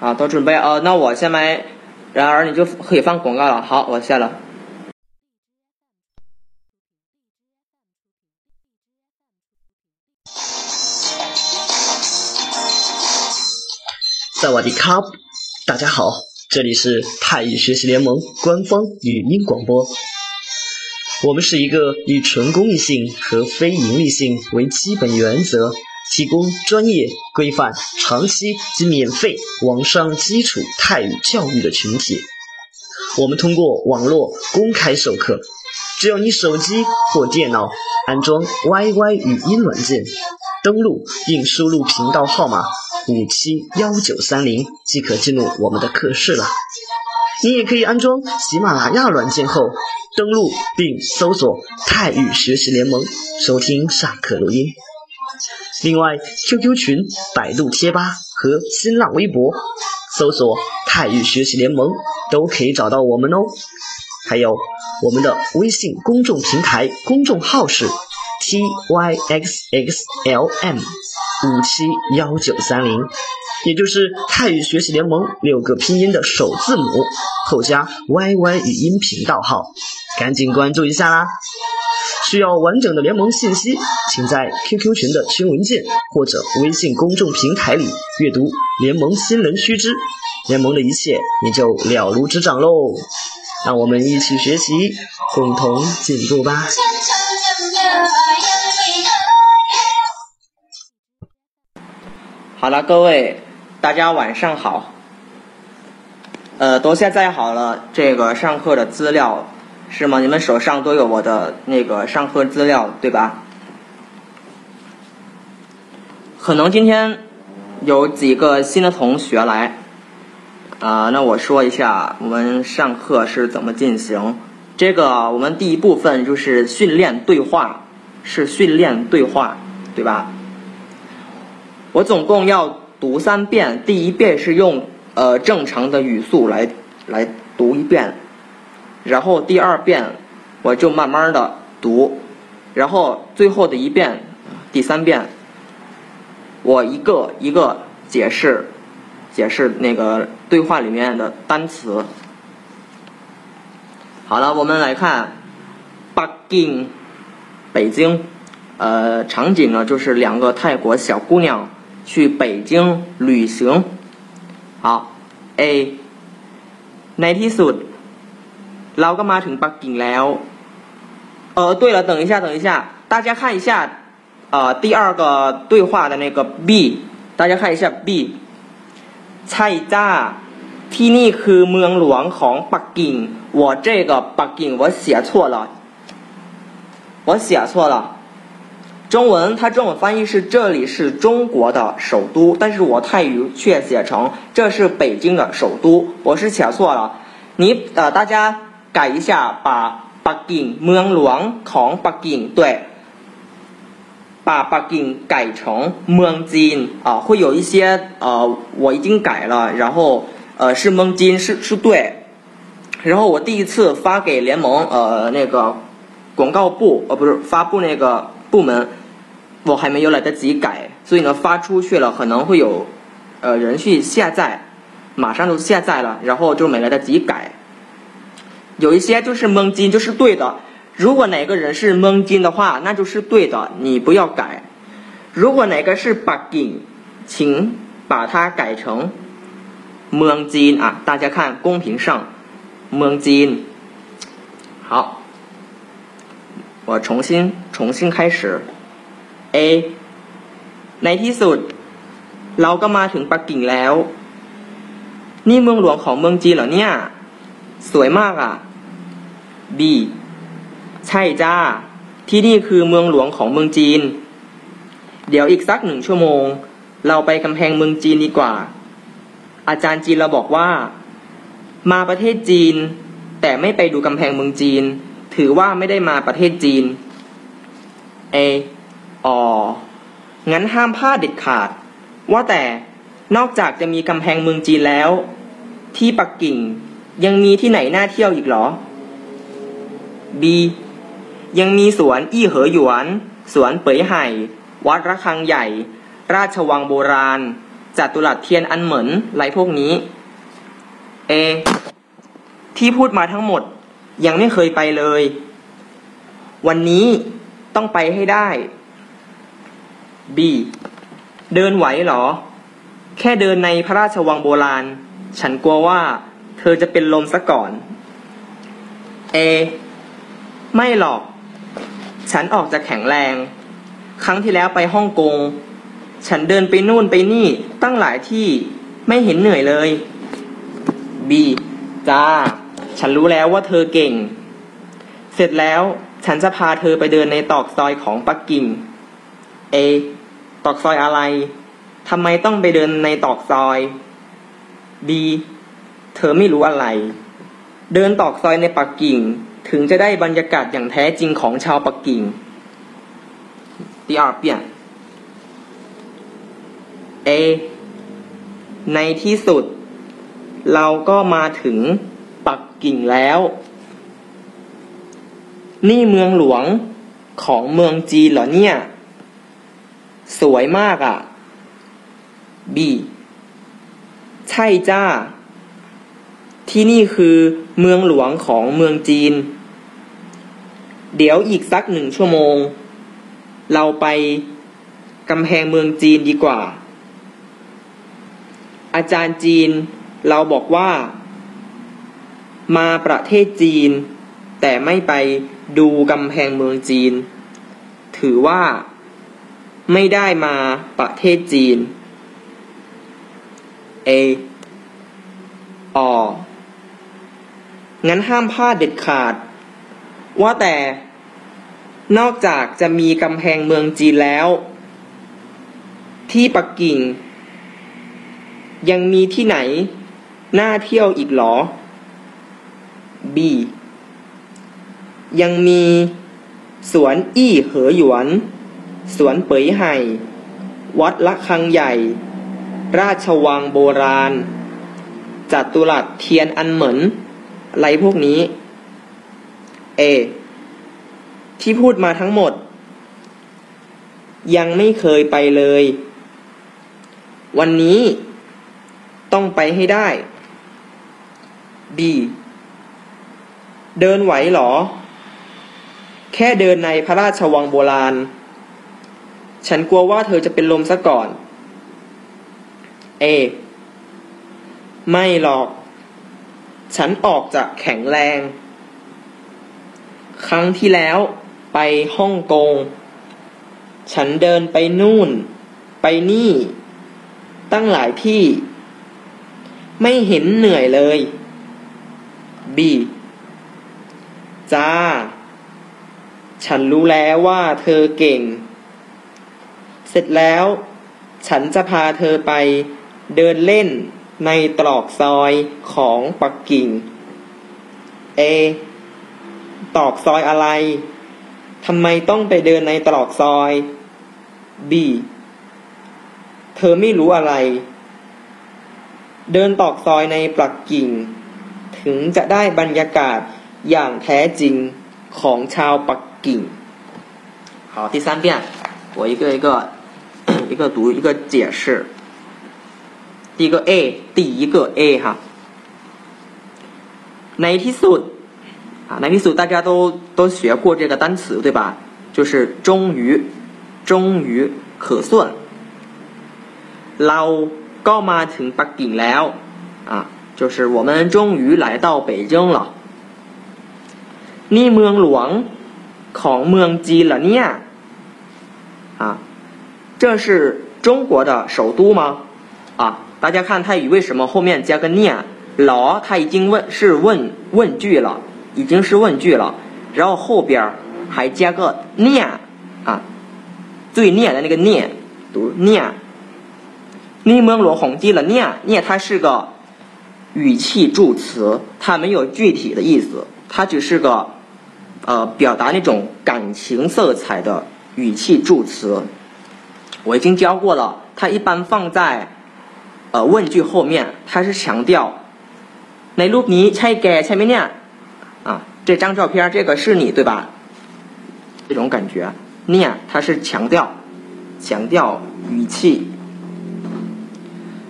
啊，都准备呃，那我下麦，然而你就可以放广告了。好，我下了。萨瓦迪卡，大家好，这里是泰语学习联盟官方语音广播。我们是一个以纯公益性和非盈利性为基本原则，提供专业、规范、长期及免费网上基础泰语教育的群体。我们通过网络公开授课，只要你手机或电脑安装 YY 语音软件，登录并输入频道号码。五七幺九三零即可进入我们的课室了。你也可以安装喜马拉雅软件后，登录并搜索“泰语学习联盟”收听上课录音。另外，QQ 群、百度贴吧和新浪微博搜索“泰语学习联盟”都可以找到我们哦。还有我们的微信公众平台公众号是 tyxxlm。五七幺九三零，也就是泰语学习联盟六个拼音的首字母后加 YY 语音频道号，赶紧关注一下啦！需要完整的联盟信息，请在 QQ 群的群文件或者微信公众平台里阅读联盟新人须知，联盟的一切你就了如指掌喽！让我们一起学习，共同进步吧！好了，各位，大家晚上好。呃，都下载好了这个上课的资料是吗？你们手上都有我的那个上课资料对吧？可能今天有几个新的同学来，啊，那我说一下我们上课是怎么进行。这个我们第一部分就是训练对话，是训练对话，对吧？我总共要读三遍，第一遍是用呃正常的语速来来读一遍，然后第二遍我就慢慢的读，然后最后的一遍，第三遍我一个一个解释解释那个对话里面的单词。好了，我们来看北京，北京，呃，场景呢就是两个泰国小姑娘。去北京旅行，好，A ในที่สุด เราก็มาถึงปักกิ่งแล้ว。呃，对了，等一下，等一下，大家看一下，呃，第二个对话的那个 B，大家看一下 B。ใช่จ้าที่นี่คือเมืองหลวงของปักกิ่ง我这个ปักกิ่ง我写错了，我写错了。中文，它中文翻译是这里是中国的首都，但是我泰语却写成这是北京的首都，我是写错了。你呃，大家 改一下，把北京เมืองหลวงของ北京对，把北京改成เมืองจีน啊，会有一些呃，我已经改了，然后呃是蒙金是是对，然后我第一次发给联盟呃那个广告部呃不是发布那个部门。我还没有来得及改，所以呢发出去了，可能会有，呃人去下载，马上就下载了，然后就没来得及改。 有一些就是蒙金就是对的，如果哪个人是蒙金的话，那就是对的，你不要改。如果哪个是北京，请把它改成蒙金啊！大家看公屏上蒙金。好，我重新重新开始。A ในที่สุด เราก็มาถึงปักกิ่งแล้ว นี่เมืองหลวงของเมืองจีนเหรอเนี่ย สวยมากอ่ะ B ใช่จ้า ที่นี่คือเมืองหลวงของเมืองจีน เดี๋ยวอีกสักหนึ่งชั่วโมง เราไปกำแพงเมืองจีนดีกว่า อาจารย์จีนเราบอกว่า มาประเทศจีน แต่ไม่ไปดูกำแพงเมืองจีน ถือว่าไม่ได้มาประเทศจีน A อ๋อ งั้นห้ามพลาดเด็ดขาด ว่าแต่นอกจากจะมีกำแพงเมืองจีนแล้ว ที่ปักกิ่งยังมีที่ไหนน่าเที่ยวอีกหรอ B ยังมีสวนอี้เหอหยวน สวนเป๋ยไห่ วัดระฆังใหญ่ ราชวังโบราณ จัตุรัสเทียนอันเหมือนไรพวกนี้ A ที่พูดมาทั้งหมดยังไม่เคยไปเลย วันนี้ต้องไปให้ได้ B เดินไหวเหรอ แค่เดินในพระราชวังโบราณ ฉันกลัวว่าเธอจะเป็นลมซะก่อน A ไม่หรอก ฉันออกจะแข็งแรง ครั้งที่แล้วไปฮ่องกง ฉันเดินไปนู่นไปนี่ตั้งหลายที่ไม่เห็นเหนื่อยเลย B จ้า ฉันรู้แล้วว่าเธอเก่ง เสร็จแล้วฉันจะพาเธอไปเดินในตอกซอยของปักกิ่ง A ตอกซอยอะไรทำไมต้องไปเดินในตอกซอย B เธอไม่รู้อะไร เดินตอกซอยในปักกิ่ง ถึงจะได้บรรยากาศอย่างแท้จริงของชาวปักกิ่ง第二遍 A ในที่สุด เราก็มาถึงปักกิ่งแล้ว นี่เมืองหลวงของเมืองจีนเหรอเนี่ย สวยมากอะ่ะ B ใช่จ้า ที่นี่คือเมืองหลวงของเมืองจีน เดี๋ยวอีกสักหนึ่งชั่วโมง เราไปกำแพงเมืองจีนดีกว่า อาจารย์จีนเราบอกว่า มาประเทศจีน แต่ไม่ไปดูกำแพงเมืองจีน ถือว่าไม่ได้มาประเทศจีน A อ๋องั้นห้ามพลาดเด็ดขาด ว่าแต่นอกจากจะมีกำแพงเมืองจีนแล้ว ที่ปักกิ่ง ยังมีที่ไหน น่าเที่ยวอีกหรอ B ยังมีสวนอี้เหอหยวน สวนเปยไห่ วัดละคังใหญ่ ราชวังโบราณจัตุรัสเทียนอันเหมือนอะไรพวกนี้ A ที่พูดมาทั้งหมด ยังไม่เคยไปเลย วันนี้ต้องไปให้ได้ B เดินไหวหรอ แค่เดินในพระราชวังโบราณ ฉันกลัวว่าเธอจะเป็นลมซะก่อน A ไม่หรอก ฉันออกจากแข็งแรง ครั้งที่แล้วไปฮ่องกง ฉันเดินไปนู่น ไปนี่ ตั้งหลายที่ ไม่เห็นเหนื่อยเลย B จ้า ฉันรู้แล้วว่าเธอเก่ง เสร็จแล้ว ฉันจะพาเธอไปเดินเล่นในตรอกซอยของปักกิ่ง A ตรอกซอยอะไร ทำไมต้องไปเดินในตรอกซอย B เธอไม่รู้อะไร เดินตอกซอยในปักกิ่ง ถึงจะได้บรรยากาศอย่างแท้จริงของชาวปักกิ่ง好第三遍我一个一个一个读一个解释第一个 A 第一个 A 哈ในที่สุด 啊ในที่สุด大家都都学过这个单词对吧就是终于终于可算เราก็มาถึงปักกิ่งแล้ว啊就是我们终于来到北京了นี่เมืองหลวงของเมืองจีนเหรอเนี่ย啊这是中国的首都吗啊大家看泰语为什么后面加个念老它已经问是问问句了 已经是问句了然后后边还加个念啊最念的那个念读念นี่เมืองหลวงของจีนเหรอเนี่ยเนี่ย它是个语气助词它没有具体的意思它只是个呃，表达那种感情色彩的语气助词，我已经教过了。它一般放在呃问句后面，它是强调ในรูปนี้ใช่แกใช่ไหมเนี่ย 啊，这张照片这个是你对吧？这种感觉，念它是强调强调语气。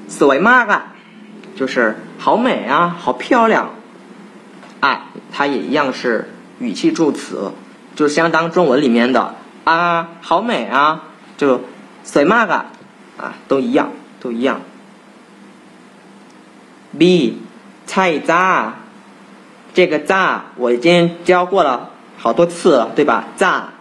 สวยมาก啊，就是好美啊，好漂亮啊，它也一样是语气助词，就相当中文里面的啊，好美啊，就สวยมาก啊，啊，都一样，都一样。B，菜渣， 这个渣我已经教过了好多次了，对吧？渣，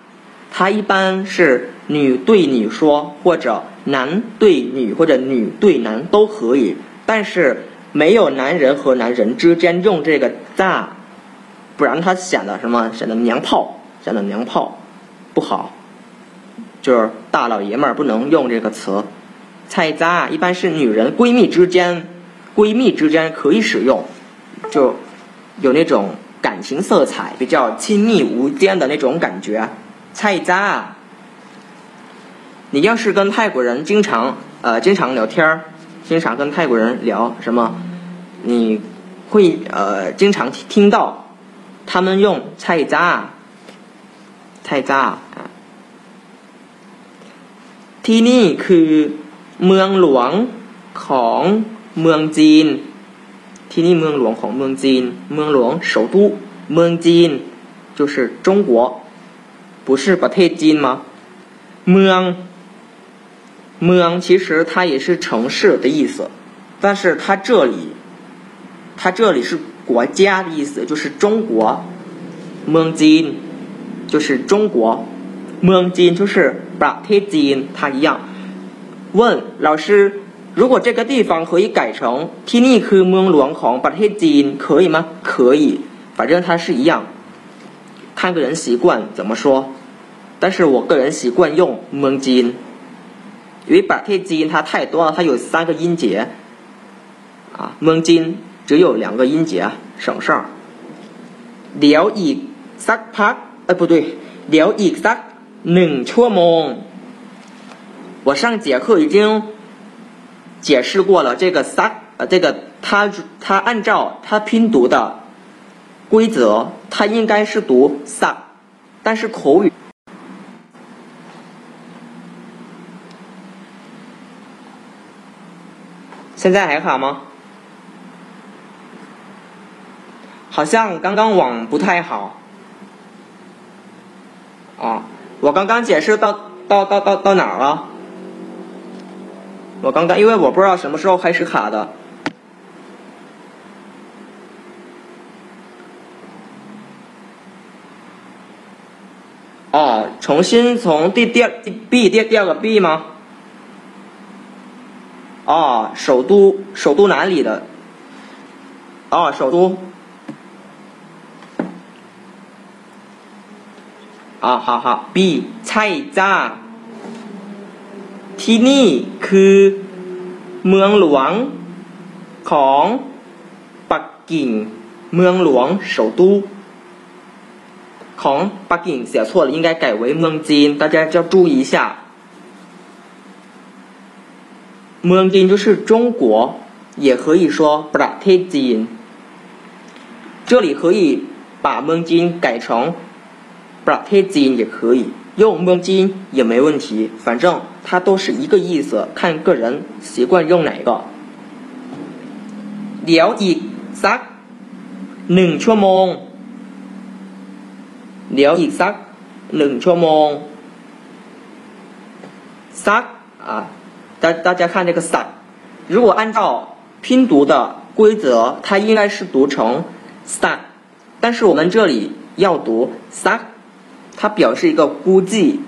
它一般是女对女说，或者男对女，或者女对男都可以，但是没有男人和男人之间用这个渣，不然它显得什么？显得娘炮，显得娘炮，不好。就是大老爷们儿不能用这个词。菜渣一般是女人闺蜜之间。闺蜜之间可以使用，就有那种感情色彩，比较亲密无间的那种感觉。菜渣，你要是跟泰国人经常呃经常聊天儿，经常跟泰国人聊什么，你会呃经常听到他们用菜渣，菜渣啊。ที่นี่คือเมืองหลวงของเมืองจีน ที่นี่เมืองหลวงของเมืองจีนเมืองหลวง首都เมืองจีน就是中国不是ประเทศจีน吗เมืองเมือง其实它也是城市的意思但是它这里它这里是国家的意思就是中国เมืองจีน就是中国เมืองจีน就是ประเทศจีน它一样问老师 如果这个地方可以改成ที่นี่คือเมืองหลวงของประเทศจีน可以吗？可以，反正它是一样，看个人习惯怎么说。但是我个人习惯用เมืองจีน，因为ประเทศจีน它太多了，它有三个音节，啊，เมืองจีน只有两个音节，省事儿。เดี๋ยวอีกสักพักเอ้不对，เดี๋ยวอีกสักหนึ่งชั่วโมง我上节课已经。 解释过了，这个撒呃，这个它它按照它拼读的规则，它应该是读撒，但是口语现在还好吗？好像刚刚网不太好。啊，我刚刚解释到到到到到哪儿了？我刚刚，因为我不知道什么时候开始卡的。哦，重新从第第二 B 第第二个 B 吗？哦，首都首都哪里的？哦，首都。啊，好好，B 菜渣。 ที่นี่คือเมืองหลวงของปักกิ่งเมืองหลวง首都ของปักกิ่ง写错了应该改为เมืองจีน大家要注意一下เมืองจีน就是中国也可以说ประเทศจีน这里可以把เมืองจีน改成ประเทศจีน也可以用蒙金也没问题，反正 它都是一个意思，看个人习惯用哪个。เดี๋ยวอีกสักหนึ่งชั่วโมงเดี๋ยวอีกสักหนึ่งชั่วโมงสัก啊，大大家看这个สัก，如果按照拼读的规则，它应该是读成สั但是我们这里要读สั它表示一个估计，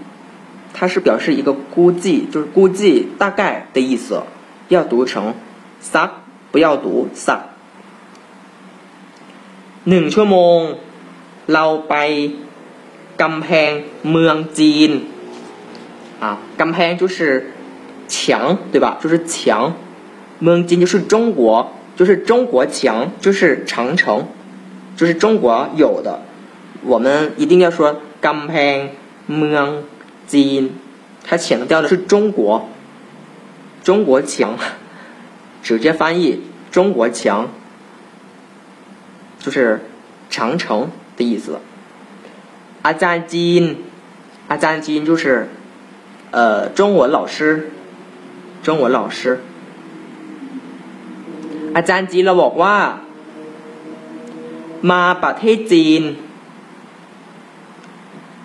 它是表示一个估计，就是估计大概的意思，要读成撒，不要读撒。หนึ่งชั่วโมงเราไปกำแพงเมืองจีน啊，กำแพง就是墙，对吧？就是墙，เมืองจีน就是中国，就是中国墙，就是长城，就是中国有的，我们一定要说。กำแพงเมือง จีน它强调的是中国中国强直接翻译中国强就是长城的意思อาจารย์จีนอาจารย์จีน就是呃中文老师中文老师 อาจารย์จีนเราบอกว่า มาประเทศจีน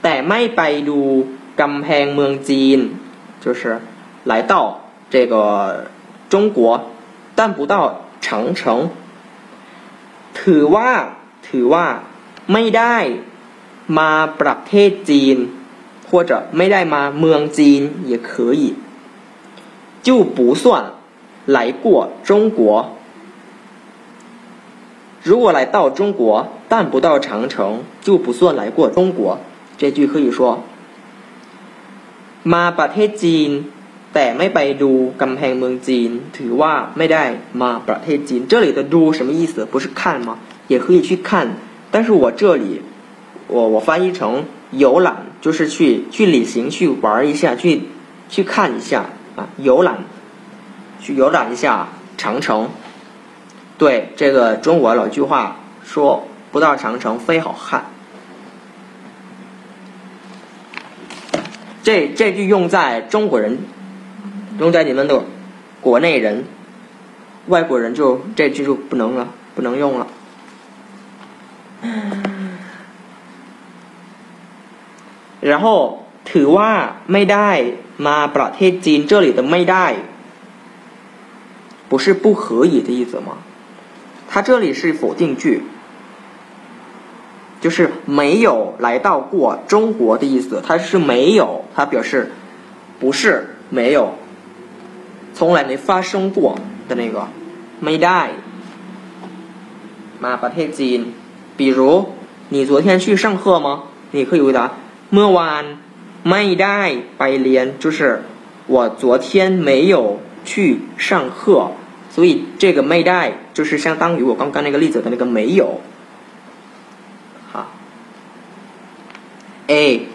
แต่ไม่ไปดู กำแพงเมืองจีน就是来到这个中国但不到长城ถือว่าถือว่าไม่ได้มาประเทศจีน或者ไม่ได้มาเมืองจีน也可以就不算来过中国如果来到中国但不到长城就不算来过中国这句可以说 มาประเทศจีน แต่ไม่ไปดูกำแพงเมืองจีน ถือว่าไม่ได้มาประเทศจีน这里的ดู什么意思不是看吗也可以去看但是我这里我我翻译成游览就是去去旅行去玩一下去去看一下啊游览去游览一下长城对这个中国老句话说不到长城非好汉 这这句用在中国人，用在你们的国内人，外国人就这句就不能了，不能用了。然后ถือว่าไม่ได้มาประเทศจีน这里的ไม่ได้不是不可以的意思吗？它这里是否定句。 就是没有来到过中国的意思，它是没有，它表示不是没有，从来没发生过的那个没ได้มาประเทศจีน比如你昨天去上课吗？你可以回答เมื่อวานไม่ได้ไปเรียน，就是我昨天没有去上课，所以这个ไม่ได้就是相当于我刚刚那个例子的那个没有。 A，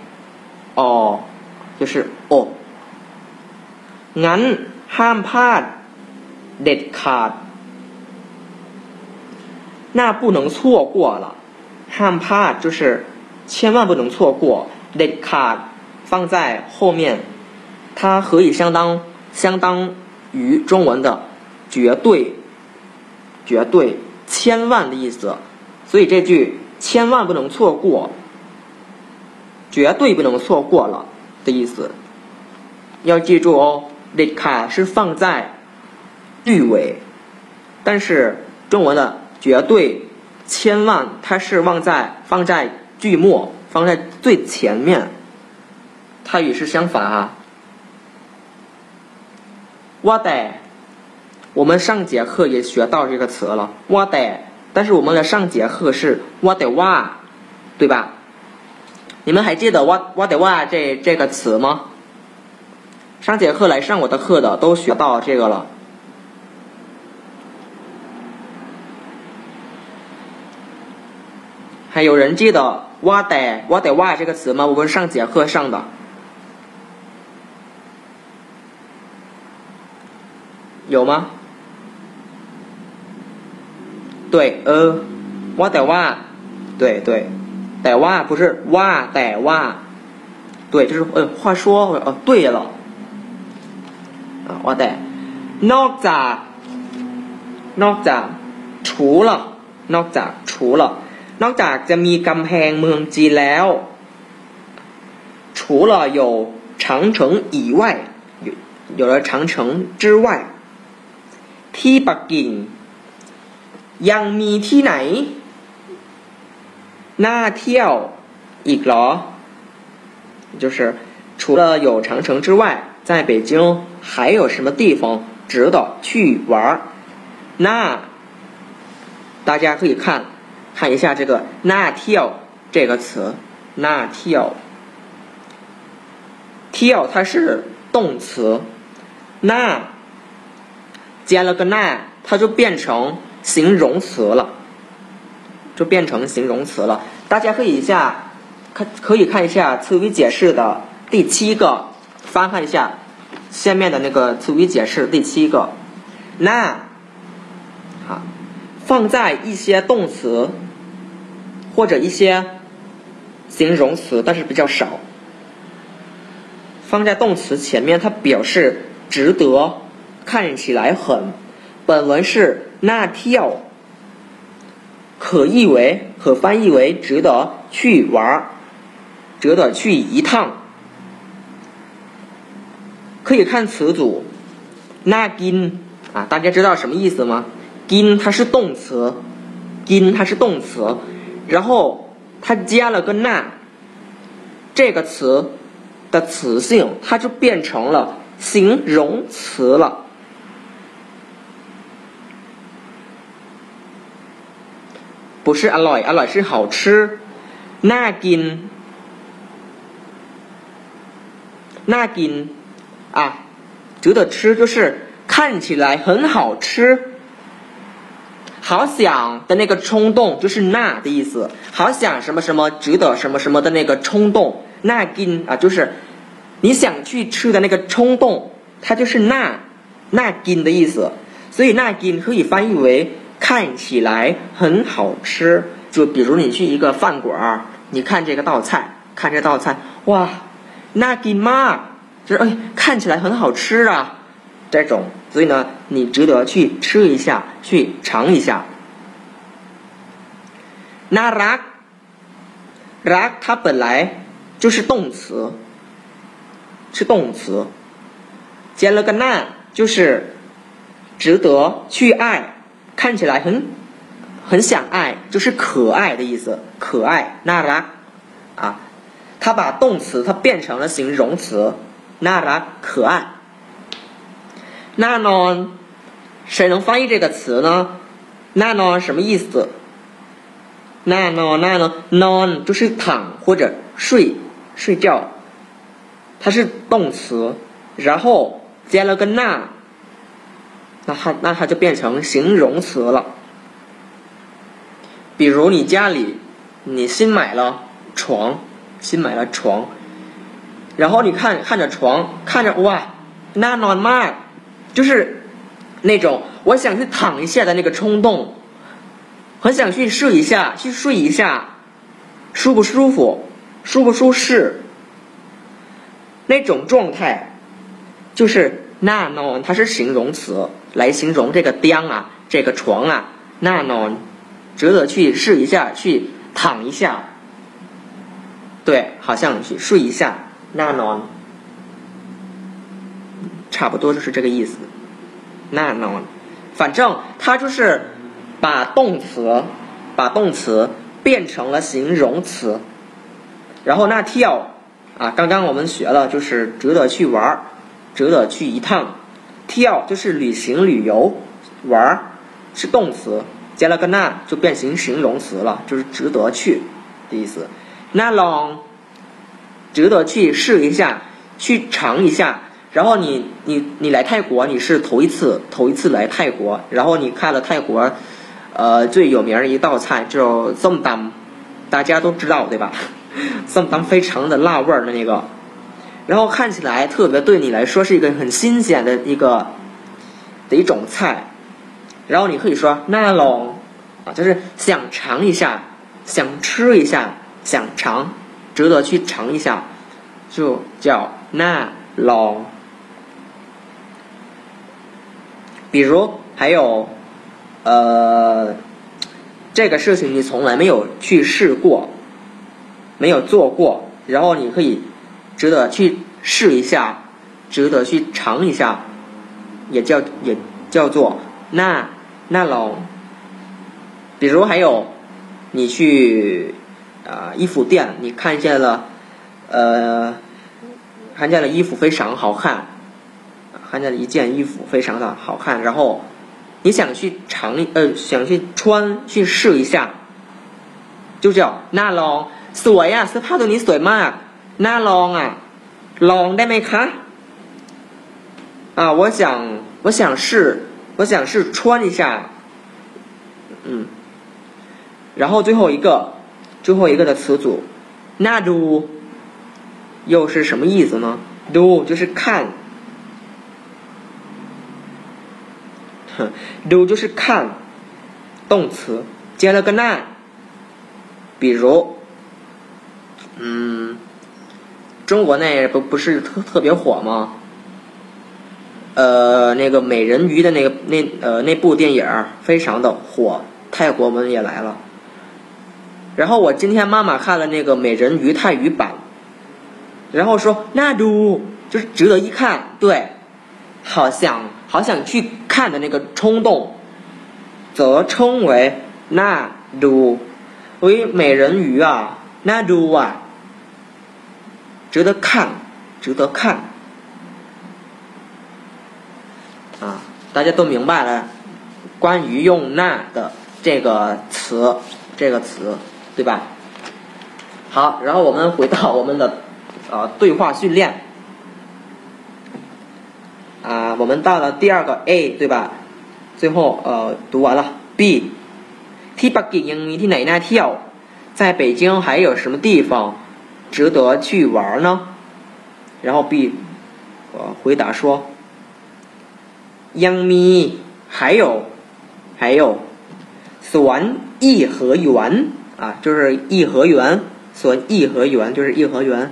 哦，就是哦，งั้นห้ามพลาดเด็ดขาด那不能错过了ห้ามพลาด就是千万不能错过เด็ดขาด放在后面它可以相当相当于中文的绝对绝对千万的意思所以这句千万不能错过 绝对不能错过了的意思，要记住哦。那卡是放在句尾，但是中文的绝对、千万，它是放在放在句末，放在最前面。泰语是相反啊。哇呆，我们上节课也学到这个词了，哇呆。但是我们的上节课是哇呆哇，对吧？你们还记得 “what what 哇”这这个词吗？上节课来上我的课的都学到这个了。还有人记得 “what what 哇”这个词吗？我们上节课上的有吗？对，呃，what what，对，对对。แต่ว่า不是ว่าแต่ว่า对就是呃话说呃对了啊ว่าแต่นอกจากนอกจาก除了นอกจาก除了นอกจากจะมีกำแพงเมืองจีนแล้ว除了有长城以外有有了长城之外ที่ปักกิ่งยังมีที่ไหน 那跳一个，就是除了有长城之外，在北京还有什么地方值得去玩儿？那大家可以看看一下这个“那跳”这个词，“那跳”，跳它是动词，那加了个“那”，它就变成形容词了。就变成形容词了。大家可以一下看，可以看一下词语解释的第七个，翻看一下下面的那个词语解释第七个。那，好，放在一些动词或者一些形容词，但是比较少。放在动词前面，它表示值得，看起来很。本文是那跳，可译为可翻译为值得去玩儿，值得去一趟。可以看词组，那金啊，大家知道什么意思吗？金它是动词，金它是动词，然后它加了个那，这个词的词性它就变成了形容词了。不是 alloy，alloy 是好吃，那金，那金啊，值得吃就是看起来很好吃，好想的那个冲动就是那的意思，好想什么什么值得什么什么的那个冲动，那金啊就是你想去吃的那个冲动，它就是那那金的意思，所以那金可以翻译为。看起来很好吃，就比如你去一个饭馆儿，你看这个道菜，看这道菜，哇，那给嘛，就是哎，看起来很好吃啊，这种，所以呢，你值得去吃一下，去尝一下。那 rak，rak 它本来就是动词，是动词，加了个那，就是值得去爱。看起来很很想爱，就是可爱的意思，可爱那拉啊，它把动词它变成了形容词，那拉可爱。那呢，谁能翻译这个词呢？那呢什么意思？那呢那呢 non 就是躺或者睡睡觉，它是动词，然后加了个那。那它那它就变成形容词了。比如你家里，你新买了床，新买了床，然后你看看着床，看着哇，那 not my，就是那种我想去躺一下的那个冲动，很想去睡一下，去睡一下，舒不舒服，舒不舒适，那种状态，就是那那它是形容词。来形容这个钉啊，这个床啊，那呢，值得去试一下，去躺一下，对，好像去睡一下，那呢，差不多就是这个意思，那呢，反正它就是把动词，把动词变成了形容词，然后那跳啊，刚刚我们学了，就是值得去玩儿，值得去一趟。跳就是旅行、旅游、玩儿，是动词，加了个那就变成形容词了，就是值得去的意思。那 long，值得去试一下，去尝一下。然后你你你来泰国，你是头一次头一次来泰国，然后你看了泰国，呃最有名的一道菜叫 som dam，大家都知道对吧？som dam 非常的辣味儿的那个。然后看起来特别对你来说是一个很新鲜的一个的一种菜，然后你可以说那龙啊，就是想尝一下，想吃一下，想尝，值得去尝一下，就叫那龙。比如还有呃，这个事情你从来没有去试过，没有做过，然后你可以。值得去试一下值得去尝一下也叫也叫做那那龙比如还有你去啊衣服店你看见了呃看见了衣服非常好看看见了一件衣服非常的好看然后你想去尝呃想去穿去试一下就叫那龙锁呀是怕着你锁嘛นี้สวยมากน่าลองอ่ะลองได้ไหมคะ啊，我想我想试我想试穿一下，嗯，然后最后一个最后一个的词组，那 do 又是什么意思呢？do 就是看，do 就是看，动词接了个那，比如，嗯。 中国那不不是特特别火吗？呃那个美人鱼的那个那呃那部电影非常的火，泰国们也来了。然后我今天妈妈看了那个美人鱼泰语版，然后说那都就是值得一看，对，好想好想去看的那个冲动，则称为那都为美人鱼啊，那都啊，值得看，值得看。啊，大家都明白了，关于用“那”的这个词，这个词，对吧？好，然后我们回到我们的呃对话训练。啊，我们到了第二个 A，对吧？最后呃读完了 B。ที่ปักกิ่งยังมีที่ไหนน่าเที่ยว在北京还有什么地方 值得去玩呢？然后 B 呃回答说。ยังมี还有还有สวน颐和园啊，就是颐和园，สวน颐和园就是颐和园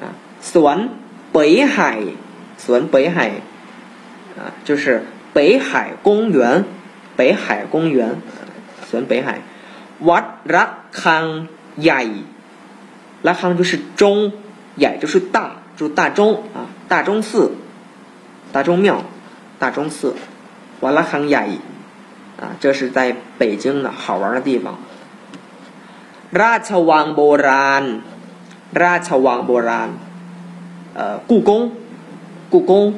啊，สวน北海，สวน北海啊，就是北海公园，北海公园，สวน北海，วัดระฆังใหญ่， ระฆัง就是钟，ใหญ่就是大，就是大钟啊，大钟寺，大钟庙。大钟寺，瓦拉康亚伊，啊，这是在北京的好玩的地方。ราชวังโบราณ，ราชวังโบราณ，呃，故宫，故宫。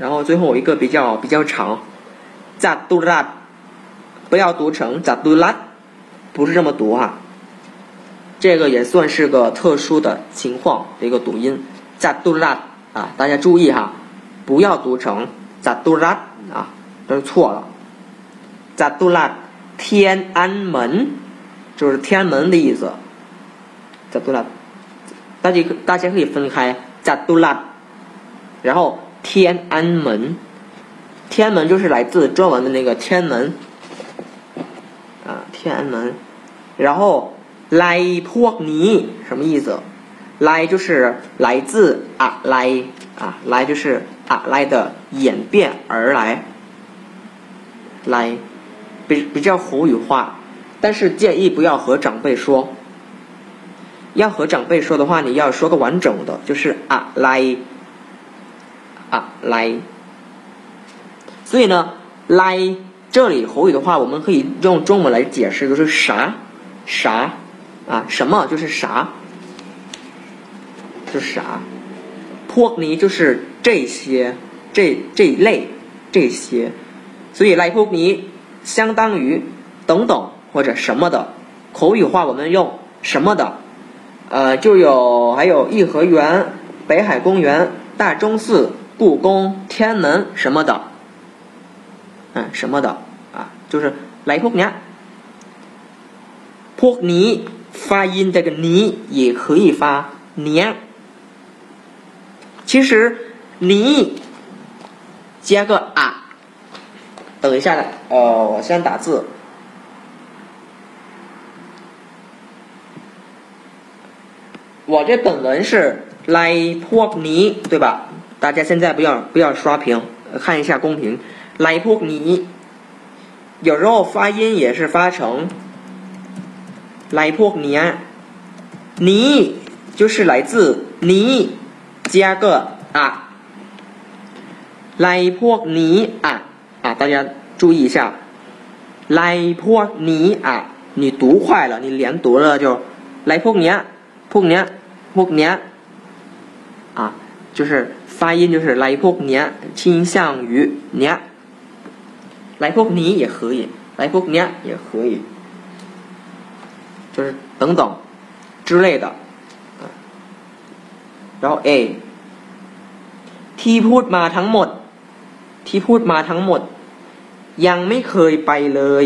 然后最后一个比较比较长，扎杜拉，不要读成扎杜拉，不是这么读哈。 这个也算是个特殊的情况的一个读音，扎杜拉啊，大家注意哈。不要读成扎杜拉啊，这是错了。扎杜拉天安门就是天安门的意思。扎杜拉，大家大家可以分开扎杜拉，然后天安门，天安门就是来自中文的那个天安门啊，天安门。然后来พ尼什么意思？来就是来自啊来啊来就是。啊，来的演变而来，来比比较口语化，但是建议不要和长辈说。要和长辈说的话，你要说个完整的，就是啊来啊来。所以呢，来这里口语的话，我们可以用中文来解释，就是啥啥啊什么就是啥，就是啥。พ尼就是这些，这这一类这些，所以来พ尼相当于等等或者什么的口语化，我们用什么的，呃，就有还有颐和园、北海公园、大钟寺、故宫、天安门什么的，嗯，什么的啊，就是来พ尼。พ尼 发音这个尼也可以发年。其实，你加个啊，等一下，呃，我先打字。我这本文是来破你，对吧？大家现在不要不要刷屏，看一下公屏。来破你，有时候发音也是发成来破你，你就是来自你。加个啊，来破你啊啊！大家注意一下，来破你啊！你读快了，你连读了就来破你，破你，破你啊！就是发音就是来破你，倾向于你，来破你也可以，来破你也可以，就是等等之类的。然后 A ที่พูดมาทั้งหมด ที่พูดมาทั้งหมด ยังไม่เคยไปเลย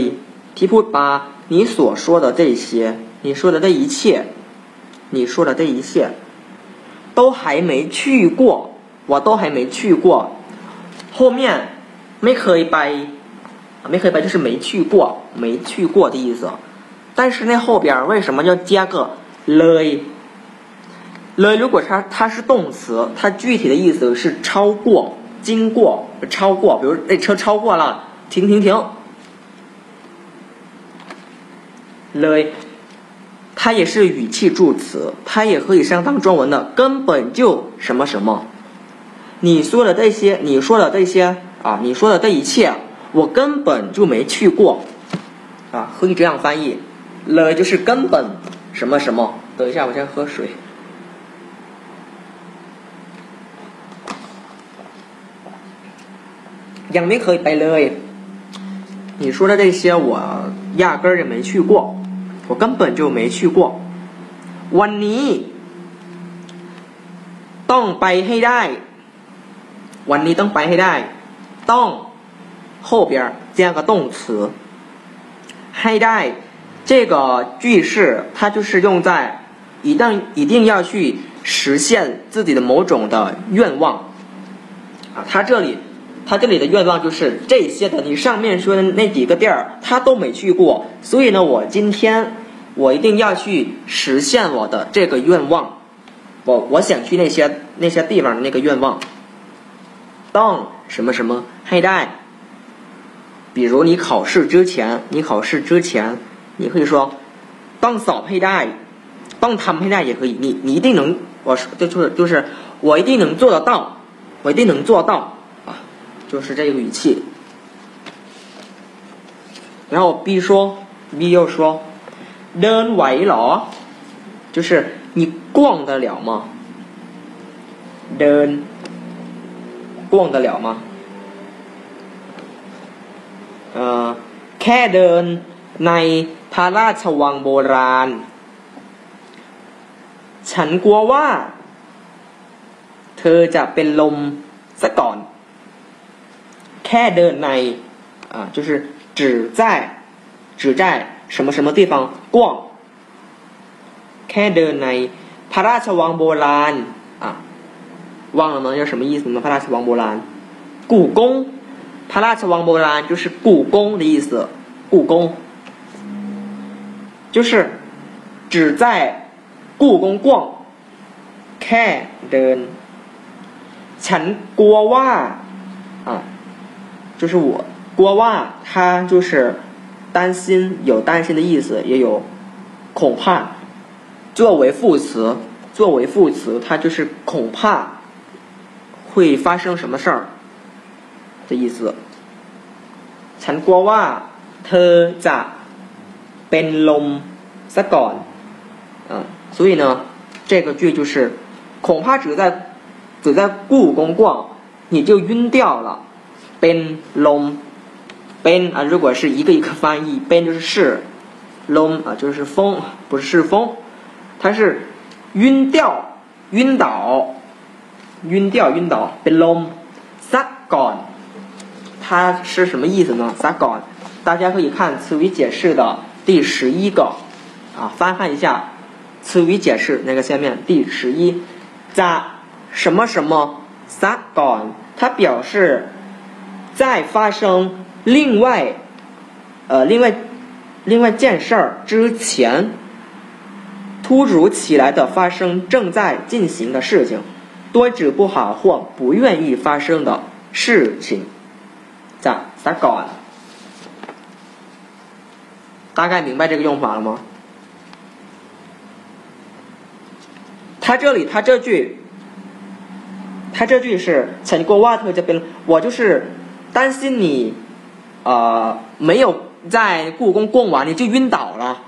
ที่พูดมา你所说的这些你说的这一切你说的这一切都还没去过我都还没去过后面ไม่เคยไป没เคยไป就是没去过没去过的意思 但是那后边为什么要加个了？了，如果它它是动词，它具体的意思是超过、经过、超过。比如那车超过了，停停停。了，它也是语气助词，它也可以相当中文的根本就什么什么。你说的这些，你说的这些啊，你说的这一切，我根本就没去过啊，可以这样翻译。了就是根本什么什么。等一下，我先喝水。ยังไม่เคยไปเลย。你说的这些我压根儿就没去过，我根本就没去过。วันนี้ต้องไปให้ได้。วันนี้ต้องไปให้ได้。ต้อง后边加个动词。ให้ได้ 这个句式，它就是用在一旦一定要去实现自己的某种的愿望。啊，它这里。他这里的愿望就是这些的，你上面说的那几个地儿他都没去过，所以呢，我今天我一定要去实现我的这个愿望，我我想去那些那些地方的那个愿望。当什么什么还带，比如你考试之前，你考试之前，你可以说当扫佩戴，当摊佩戴也可以，你你一定能，我说就是就是我一定能做得到，我一定能做到。就是这个语气，然后 B 说，B 又说，len ไหว就是你逛得了吗？len 逛得了吗？呃แค่เดินในพ ระราชวังโบราณ ฉันกลัวว่า เธอจะเป็นลมซะก่อน开的那啊，就是只在只在什么什么地方逛。开的那帕拉恰王波兰啊，忘了吗？叫什么意思吗？帕拉恰王波兰，故宫。帕拉恰王波兰就是故宫的意思，故宫 就是只在故宫逛。开的，ฉันกลัวว่า啊。就是我，国哇，它就是担心，有担心的意思，也有恐怕。作为副词，作为副词，它就是恐怕会发生什么事儿的意思。ฉันกลัวว่าเธอจะ เป็นลมซะก่อน，嗯，所以呢，这个句就是恐怕只在只在故宫逛，你就晕掉了。เป็นลมเป็น啊，如果是一个一个翻译เป็น就是是ล啊，就是风，不是是风，它是晕掉、晕倒、晕掉、晕倒。เป็นลมซะก่อน，它是什么意思呢？ซะก่อน，大家可以看词语解释的 第十一个，啊，翻看一下词语解释那个下面第十一，在什么什么啥干，它表示在发生另外，呃，另外另外件事儿之前，突如其来的发生正在进行的事情，多指不好或不愿意发生的事情，在啥干。大概明白这个用法了吗？他这里，他这句，他这句是“陈国瓦特这边”，我就是。担心你，呃，没有在故宫逛完，你就晕倒了，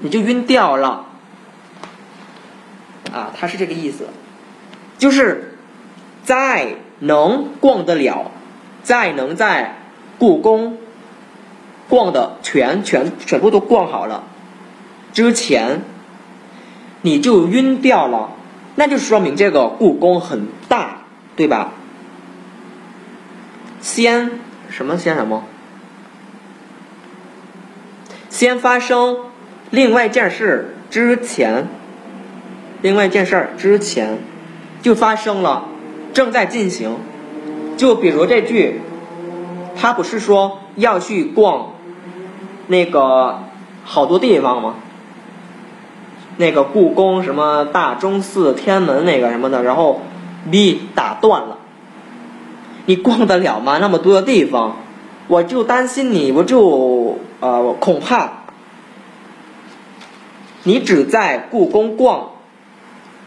你就晕掉了，啊，他是这个意思，就是在能逛得了，在能在故宫逛的全全全部都逛好了之前，你就晕掉了，那就说明这个故宫很大，对吧？先什么先什么？先发生另外一件事之前，另外一件事之前就发生了，正在进行。就比如这句，他不是说要去逛那个好多地方吗？那个故宫什么大钟寺、天安门那个什么的，然后 B 打断了。你逛得了吗？那么多的地方，我就担心你，我就呃恐怕你只在故宫逛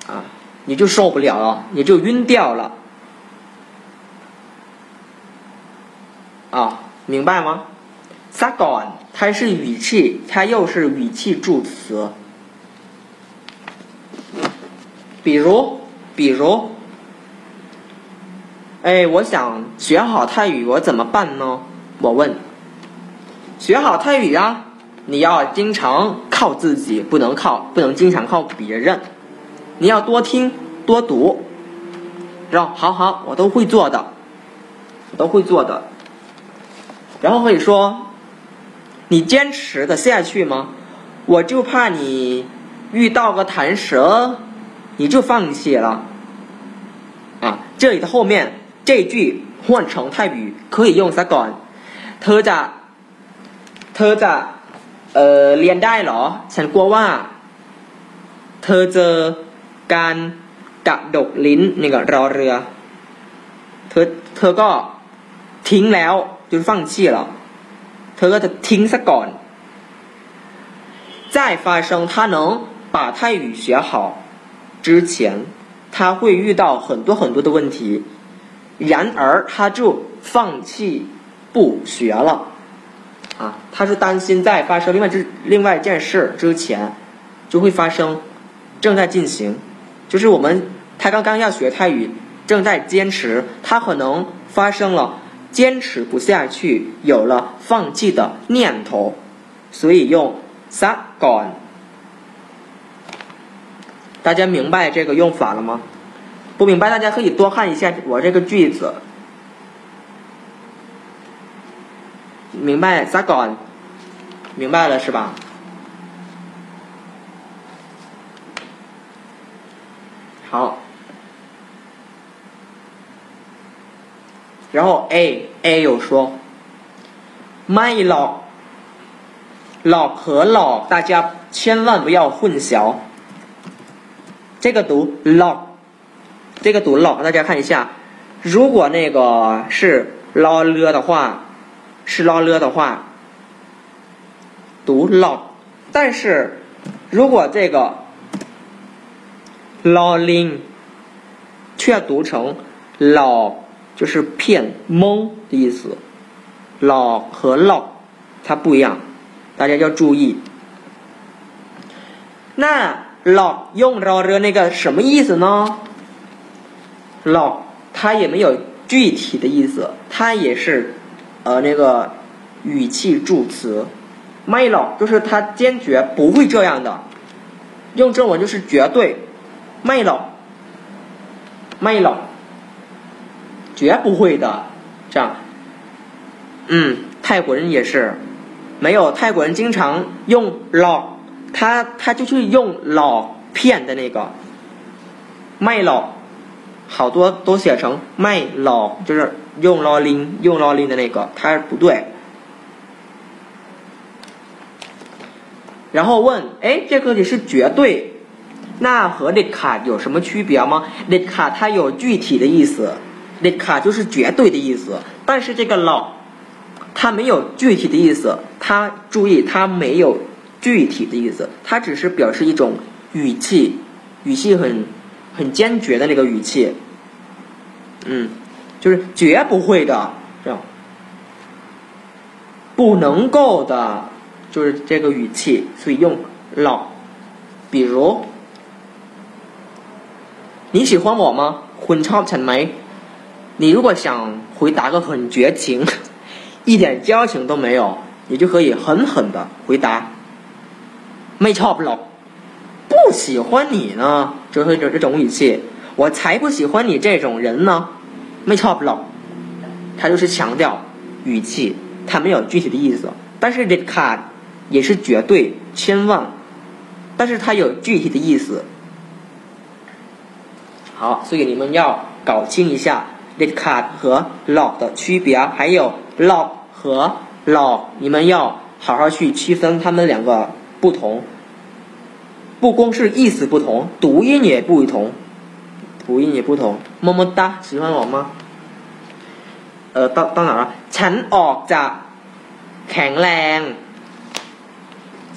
啊，你就受不了了，你就晕掉了啊，明白吗？撒干，它是语气，它又是语气助词。比如，比如，哎，我想学好泰语，我怎么办呢？我问。学好泰语啊，你要经常靠自己，不能靠，不能经常靠别人。你要多听，多读。然后，好好，我都会做的，我都会做的。然后可以说，你坚持的下去吗？我就怕你遇到个弹舌。你就放弃了，啊，这里的后面这句换成泰语可以用สักก่อนเธอจะเธอจะเอ่อเรียนได้เหรอ ฉันกลัวว่า เธอเจอการกระดกลิ้นนี่ก็รอเรือ เธอเธอก็ทิ้งแล้ว就放弃了เ ธอก็จะทิ้งซะก่อน再发生他能把泰语学好之前，他会遇到很多很多的问题，然而他就放弃不学了，啊，他是担心在发生另外之另外一件事之前，就会发生，正在进行，就是我们他刚刚要学泰语，正在坚持，他可能发生了 坚持不下去，有了放弃的念头，所以用 sa gone。大家明白这个用法了吗？不明白，大家可以多看一下我这个句子。明白咋搞？明白了是吧？好，然后 A A 有说，ไม่หลอกหลอก和หลอก大家千万不要混淆。这个读 lock，这个读 lock，大家看一下，如果那个是捞了的话，是捞了的话，读 lock，但是如果这个 lolling 却读成 lock， 就是骗蒙的意思，lock 和老它不一样，大家要注意。那老用绕着那个什么意思呢？老它也没有具体的意思，它也是呃那个语气助词。没老就是它坚决不会这样的，用中文就是绝对。没老，没老，绝不会的。这样，嗯，泰国人也是，没有泰国人经常用老。他他就是用老骗的那个卖老，好多都写成卖老，就是用老林用老林的那个，他不对。然后问，哎，这个也是绝对，那和那卡有什么区别吗？那卡它有具体的意思，那卡就是绝对的意思，但是这个老，它没有具体的意思，它注意它没有。具体的意思，它只是表示一种语气，语气很很坚决的那个语气，嗯，就是绝不会的这样，不能够的，就是这个语气，所以用老。比如，你喜欢我吗？混超成没？你如果想回答个很绝情，一点交情都没有，你就可以狠狠的回答。没差不了，不喜欢你呢，就是这这种语气，我才不喜欢你这种人呢，没差不了，他就是强调语气，他没有具体的意思，但是这卡也是绝对千万，但是它有具体的意思，好，所以你们要搞清一下 这卡和老的区别，还有老和老，你们要好好去区分他们两个。不同。 不光是意思不同，读音也不同，读音也不同。么么哒，喜欢我吗？呃，到到哪儿了？ฉันออกจากแข็งแรง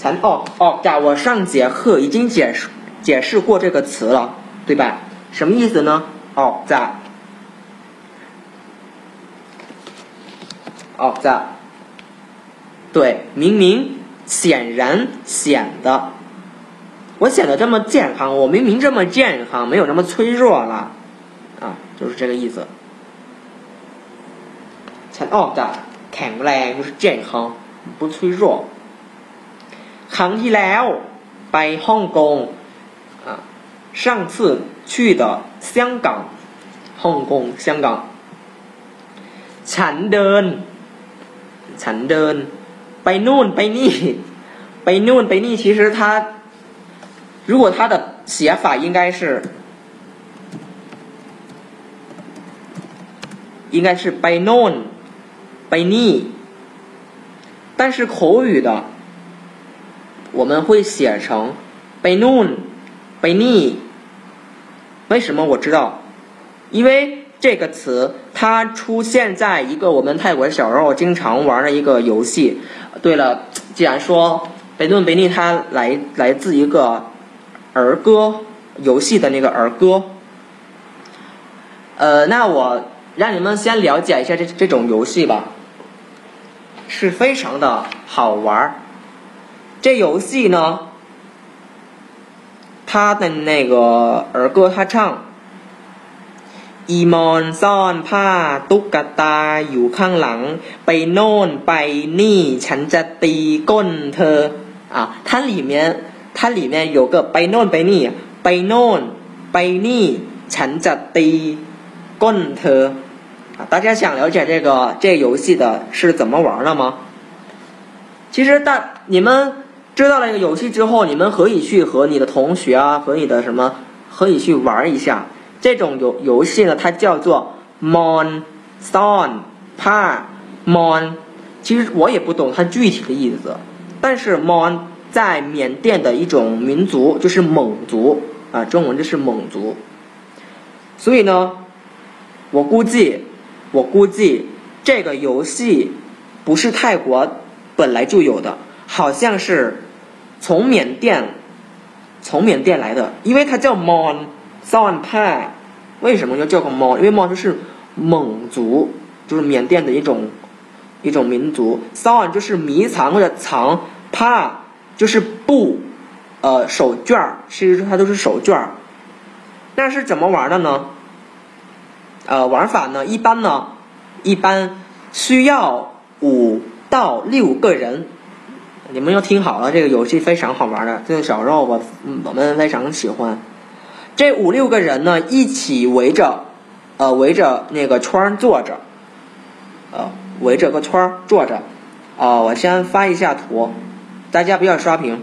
ฉันออกออกจาก我上节课已经解释解释过这个词了，对吧？什么意思呢？ออกจาก ออกจาก对，明明显然显得，我显得这么健康，我明明这么健康，没有那么脆弱了，啊，就是这个意思。ฉันออกจากแข็งแรง就是健康不脆弱ครั้งที่แล้วไปฮ่องกง啊上次去的香港ฮ่องกง香港ฉันเดิน ฉันเดิน ไปนู่นไปนี่ ไปนู่นไปนี่其实它如果它的写法应该是应该是ไปโน่นไปนี่但是口语的我们会写成ไปนู่นไปนี่为什么我知道？因为这个词 它出现在一个我们泰国小时候经常玩的一个游戏。对了，既然说北顿北利它来来自一个儿歌游戏的那个儿歌，呃，那我让你们先了解一下这这种游戏吧，是非常的好玩。这游戏呢，它的那个儿歌，它唱。 อีมอนซ่อนผ้าตุ๊กตาอยู่ข้างหลัง ไปโน่นไปนี่ฉันจะตีก้นเธอ啊它里面它里面有个ไปโน่นไปนี่ไปโน่นไปนี่ฉันจะตีก้นเธอ啊大家想了解这个这个游戏的是怎么玩的吗其实大你们知道了这个游戏之后你们可以去和你的同学啊和你的什么可以去玩一下 这种游游戏呢，它叫做 mon son pa mon，其实我也不懂它具体的意思，但是 mon 在缅甸的一种民族就是蒙族啊，中文就是蒙族，所以呢，我估计我估计这个游戏不是泰国本来就有的，好像是从缅甸从缅甸来的，因为它叫 mon。桑派为什么要叫个猫？因为猫就是蒙族，就是缅甸的一种一种民族。son 就是迷藏或者藏，帕就是布，呃，手绢儿，其实它都是手绢儿。那是怎么玩的呢？呃，玩法呢，一般呢，一般需要五到六个人。你们要听好了，这个游戏非常好玩的，这个小时候我我们非常喜欢。这五六个人呢，一起围着，呃，围着那个圈儿坐着，呃，围着个圈儿坐着，啊，我先发一下图，大家不要刷屏。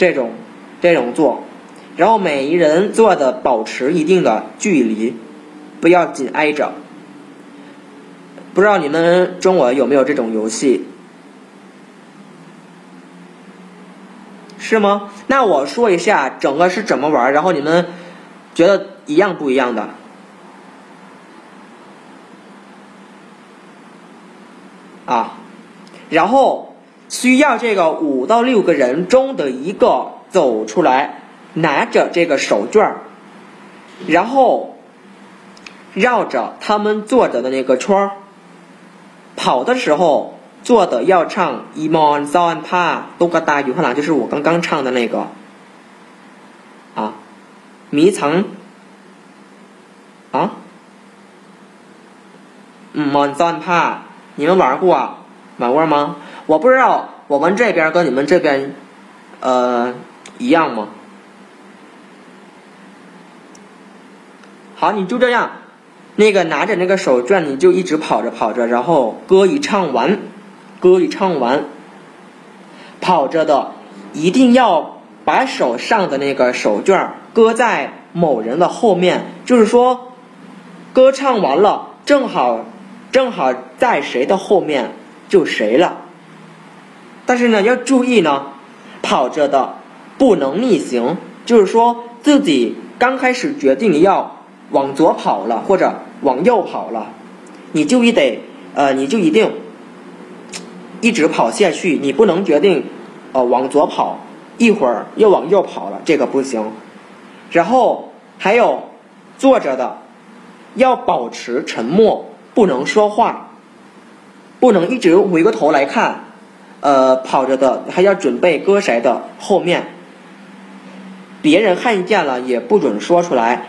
这种，这种做，然后每一人坐的保持一定的距离，不要紧挨着。不知道你们中国有没有这种游戏？是吗？那我说一下整个是怎么玩，然后你们觉得一样不一样的？啊，然后。需要这个五到六个人中的一个走出来，拿着这个手绢儿，然后绕着他们坐着的那个圈儿跑的时候，做的要唱 “imon son pa do ga da yu ha 就是我刚刚唱的那个。啊，迷藏啊，mon son pa，你们玩过玩过吗？我不知道我们这边跟你们这边，呃，一样吗？好，你就这样，那个拿着那个手绢，你就一直跑着跑着，然后歌一唱完，歌一唱完，跑着的一定要把手上的那个手绢搁在某人的后面，就是说，歌唱完了，正好正好在谁的后面就谁了。但是呢，要注意呢，跑着的不能逆行，就是说自己刚开始决定要往左跑了或者往右跑了，你就一得呃，你就一定一直跑下去，你不能决定呃往左跑，一会儿又往右跑了，这个不行。然后还有坐着的要保持沉默，不能说话，不能一直回过头来看。呃，跑着的还要准备搁谁的后面，别人看见了也不准说出来。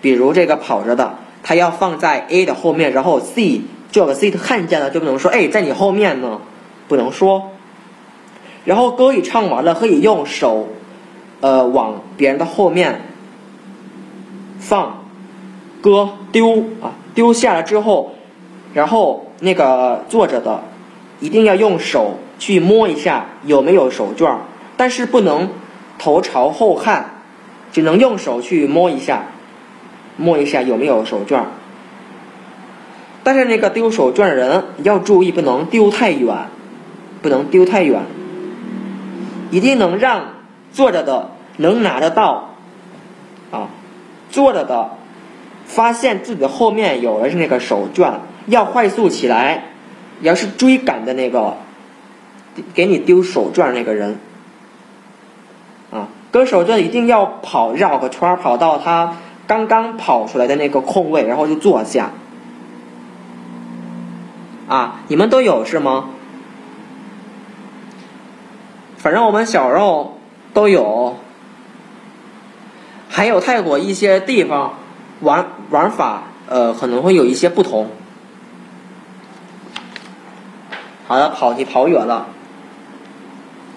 比如这个跑着的，他要放在 A 的后面，然后 C 这个 C 看见了就不能说，哎，在你后面呢，不能说。然后歌一唱完了，可以用手，呃，往别人的后面放，歌丢啊，丢下了之后，然后那个坐着的。一定要用手去摸一下有没有手绢，但是不能头朝后看，只能用手去摸一下，摸一下有没有手绢。但是那个丢手绢的人要注意，不能丢太远，不能丢太远，一定能让坐着的能拿得到，啊，坐着的发现自己后面有的是那个手绢，要快速起来。要是追赶的那个，给你丢手绢那个人，啊，搁手绢一定要跑绕个圈，跑到他刚刚跑出来的那个空位，然后就坐下。啊，你们都有是吗？反正我们小时候都有。还有泰国一些地方玩玩法，呃，可能会有一些不同。好了，跑题跑远了，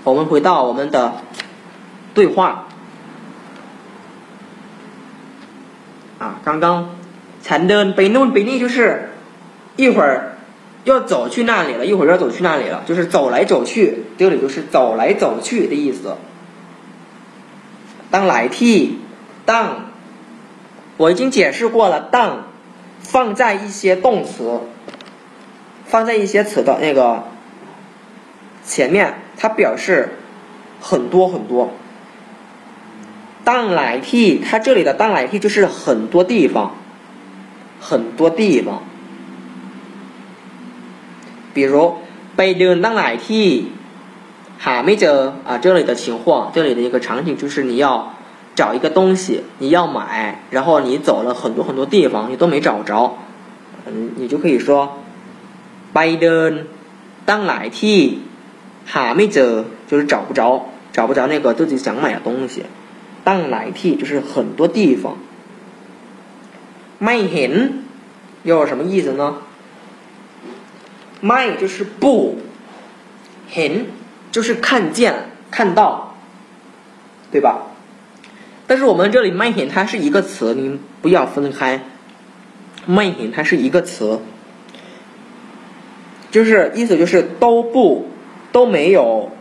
我们回到我们的对话。啊，刚刚才的北นู่北逆就是一会儿要走去那里了，一会儿要走去那里了，就是走来走去，这里就是走来走去的意思。当来替当，我已经解释过了，当放在一些动词。放在一些词的那个前面，它表示很多很多。当来替，它这里的当来替就是很多地方，很多地方。比如被人当来替，还没着啊，这里的情况，这里的一个场景就是你要找一个东西，你要买，然后你走了很多很多地方，你都没找着，嗯，你就可以说。ไปเดินตั้งหลายที่หาไม่เจอ就是找不着找不着那个自己想买的东西ตั้งหลายที่就是很多地方ไม่เห็น又有什么意思呢ไม่就是不เห็น就是看见看到对吧但是我们这里ไม่เห็น它是一个词你不要分开ไม่เห็น它是一个词 就是意思就是都不都没有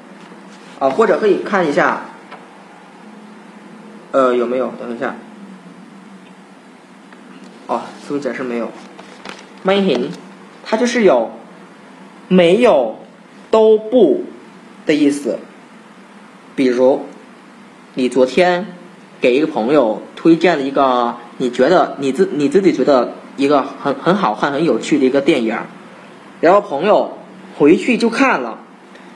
啊，或者可以看一下，呃有没有？等一下，哦，似乎解释没有。没 hình，它就是有没有都不的意思。比如你昨天给一个朋友推荐了一个你觉得你自你自己觉得一个很很好看很有趣的一个电影。然后朋友回去就看了，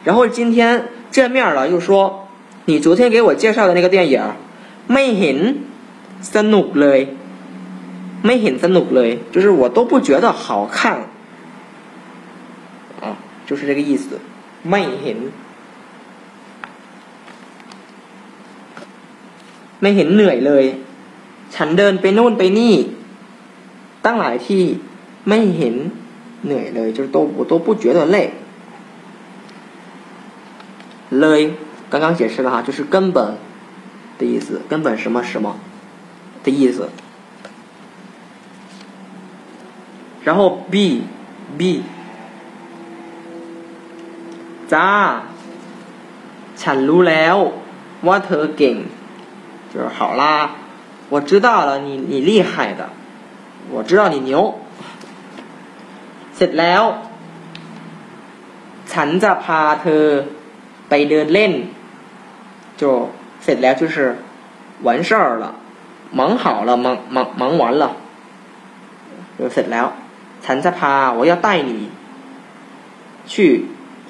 然后今天见面了，又说你昨天给我介绍的那个电影没很สนุกเลย，没很สนุกเลย，就是我都不觉得好看，啊，就是这个意思，ไม่เห็นไม่เห็นเหนื่อยเลย ฉันเดินไปโน่นไปนี่ตั้งหลายที่ไม่เห็น เหนื่อยเลย就是都我都不觉得累เลย刚刚解释了哈就是根本的意思根本什么什么的意思然后 b b จ้า ฉันรู้แล้วว่าเธอเก่ง就是好啦我知道了你你厉害的我知道你牛 เสร็จแล้ว ฉันจะพาเธอไปเดินเล่น就เสร็จแล้ว就是完事儿了忙好了忙忙忙完了就เสร็จแล้ว ฉันจะพา我要带你去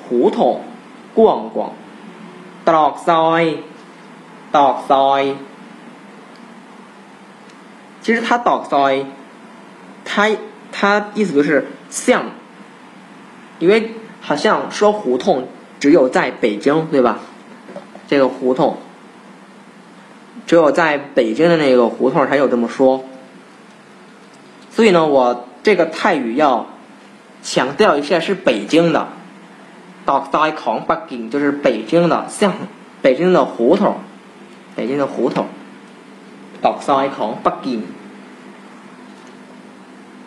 胡同逛逛ตรอกซอยตอกซอย其实它ตอกซอย它它意思就是 像因为好像说胡同只有在北京对吧？这个胡同只有在北京的那个胡同才有这么说。所以呢我这个泰语要强调一下是北京的 dogs icon 北京就是北京的像北京的胡同北京的胡同 dogs icon 北京。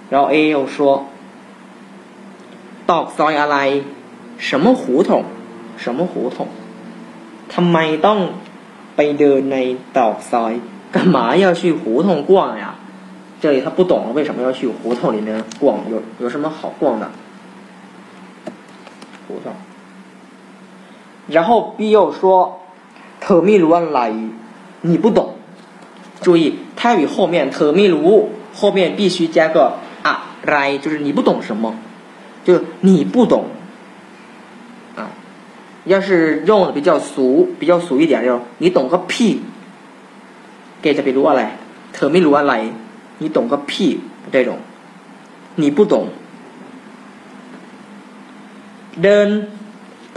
然后 a 又说 ตอกซอยอะไร什么胡同什么胡同ทำไมต้องไปเดินในตอกซอย干嘛要去胡同逛呀这里他不懂了为什么要去胡同里面逛有有什么好逛的胡同然后 B 又说เธอไม่รู้อะไร你不懂注意泰语后面เธอไม่รู้后面必须加个อะไร就是你不懂什么 就你不懂啊要是用的比较俗比较俗一点就你懂个屁แกจะไปรู้อะไรเธอไม่รู้อะไร你懂个屁这种你不懂เดิน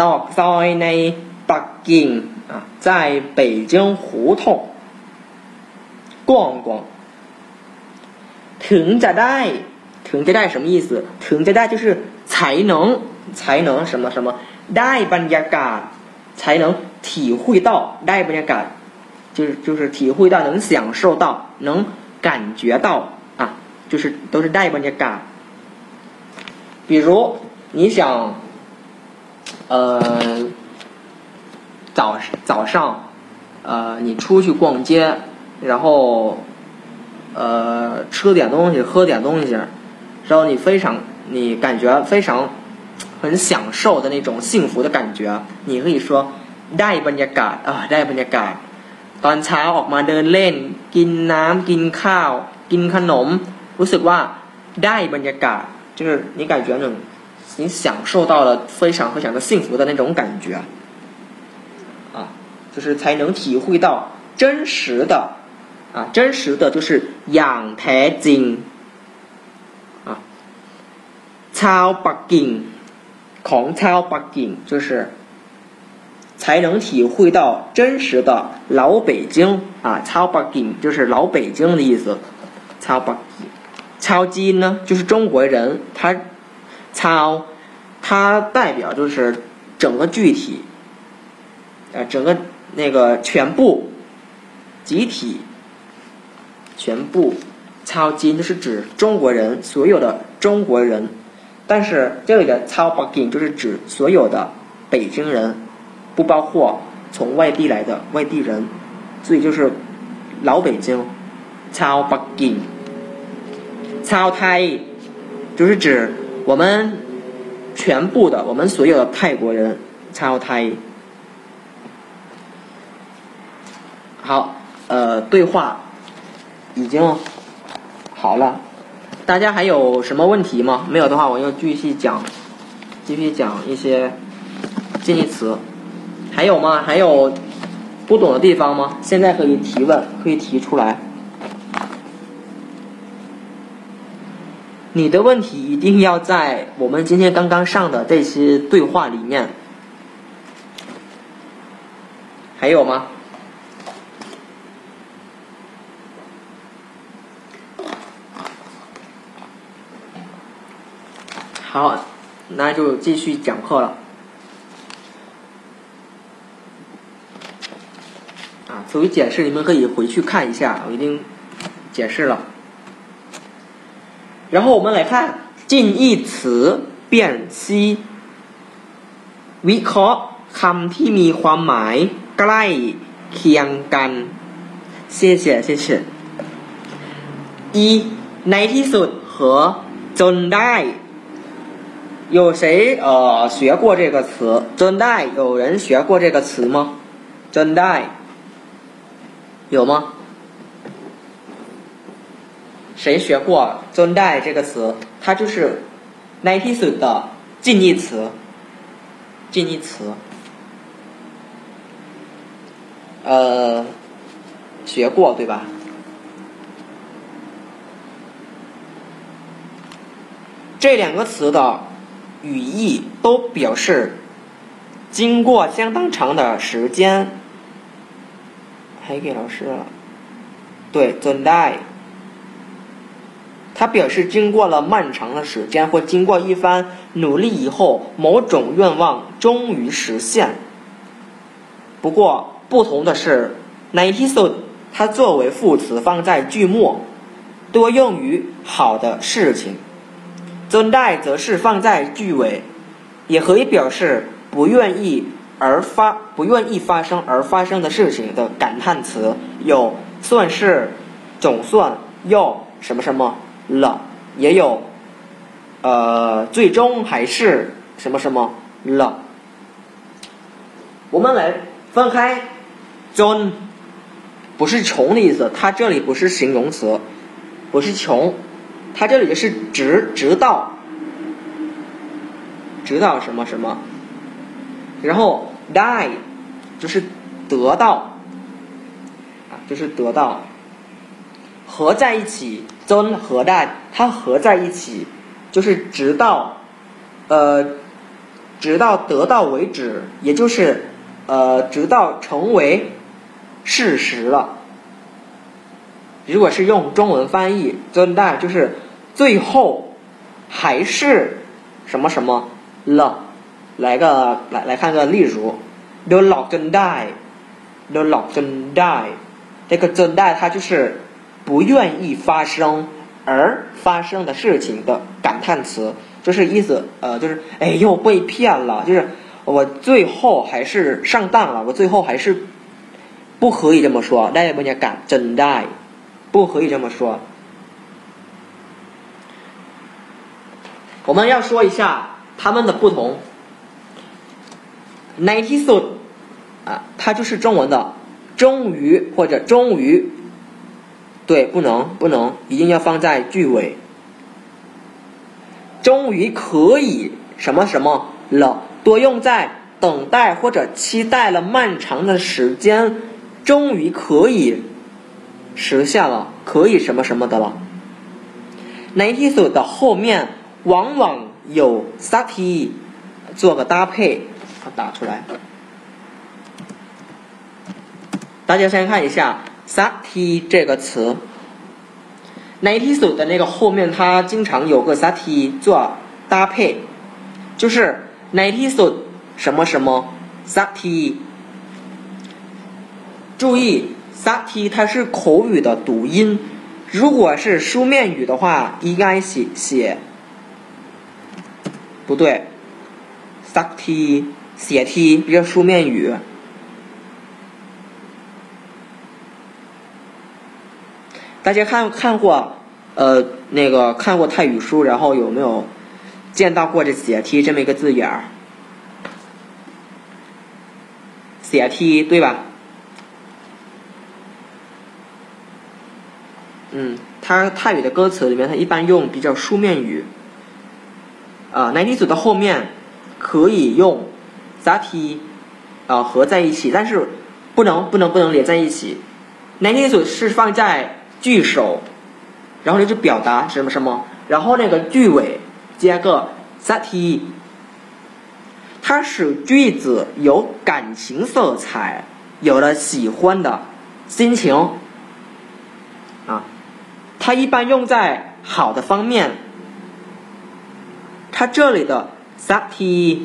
ตอกซอยในปักกิ่ง啊在北京胡同逛逛ถึงจะได้ถึงจะได้什么意思ถึงจะได้就是 才能才能什么什么ได้บรรยากาศ才能体会到ได้บรรยากาศ就是就是体会到能享受到能感觉到啊就是都是ได้บรรยากาศ比如你想呃早早上呃你出去逛街然后呃吃点东西喝点东西然后你非常 你感觉非常很享受的那种幸福的感觉你可以说ได้บรรยากาศอ่าได้บรรยากาศตอนเช้าออกมาเดินเล่น กินน้ำกินข้าว กินขนม รู้สึกว่าได้บรรยากาศ就是你感觉那种你享受到了非常非常的幸福的那种感觉啊就是才能体会到真实的啊真实的就是อย่างแท้จริง ชาวปักกิ่งของชาวปักกิ่ง就是才能体会到真实的老北京啊，超北京就是老北京的意思。超北京，超基呢就是中国人，他超它代表就是整个具体，呃，整个那个全部集体，全部超基就是指中国人，所有的中国人。 但是这里的超北京就是指所有的北京人。不包括从外地来的外地人，所以就是老北京，超北京，超泰，就是指我们全部的我们所有的泰国人，超泰。好，呃，对话已经好了，大家还有什么问题吗？没有的话，我就继续讲，继续讲一些近义词。还有吗？还有不懂的地方吗？现在可以提问，可以提出来。你的问题一定要在我们今天刚刚上的这些对话里面。还有吗？好，那就继续讲课了。属于解释，你们可以回去看一下，我已经解释了。然后我们来看近义词辨析，วิเคราะห์ คำที่มีความหมายใกล้เคียงกัน谢谢谢谢一ในที่สุด和จนได้ 有谁呃学过这个词等待有人学过这个词吗？等待有吗？谁学过等待这个词？它就是 n i t i s 的近义词，近义词。呃，学过对吧？这两个词的语义都表示经过相当长的时间。还给老师了，对，等待。它表示经过了漫长的时间，或经过一番努力以后，某种愿望终于实现。不过不同的是 n i n e t y s o 它作为副词放在句末，多用于好的事情。尊代则是放在句尾，也可以表示不愿意而发不愿意发生而发生的事情的感叹词，有算是、总算、要什么什么。了，也有，呃，最终还是什么什么了。我们来分开真不是穷的意思，它这里不是形容词，不是穷，它这里是直直到，直到什么什么，然后 die 就是得到，啊，就是得到。合在一起，真合在，它合在一起，就是直到，呃，直到得到为止，也就是，呃，直到成为事实了。如果是用中文翻译，真的就是最后还是什么什么了。来个来来看个例如，the lock and die，the lock and die，这个真 die 它就是。不愿意发生而发生的事情的感叹词，就是意思，呃，就是哎又被骗了，就是我最后还是上当了，我最后还是不可以这么说，大家不要敢真的，不可以这么说。我们要说一下他们的不同。n i n e t y s o 啊，它就是中文的终于或者终于。对，不能不能，一定要放在句尾。终于可以什么什么了，多用在等待或者期待了漫长的时间，终于可以实现了，可以什么什么的了。ninety so 的后面往往有 sati 做个搭配，打出来。大家先看一下。sati 这个词 n i n e t s 的那个后面它经常有个 sati 做搭配，就是 n i n e t s 什么什么 sati。注意 sati 它是口语的读音，如果是书面语的话，应该写写不对，sati 写 t 比较书面语。大家看看过，呃，那个看过泰语书，然后有没有见到过这“写 T ”这么一个字眼儿？写 T 对吧？嗯，它泰语的歌词里面，它一般用比较书面语。啊，男女组的后面可以用“杂题”啊合在一起，但是不能不能不能连在一起。男女组是放在。句首，然后呢就表达什么什么，然后那个句尾加个 sati，它使句子有感情色彩，有了喜欢的心情，啊，它一般用在好的方面。它这里的 sati，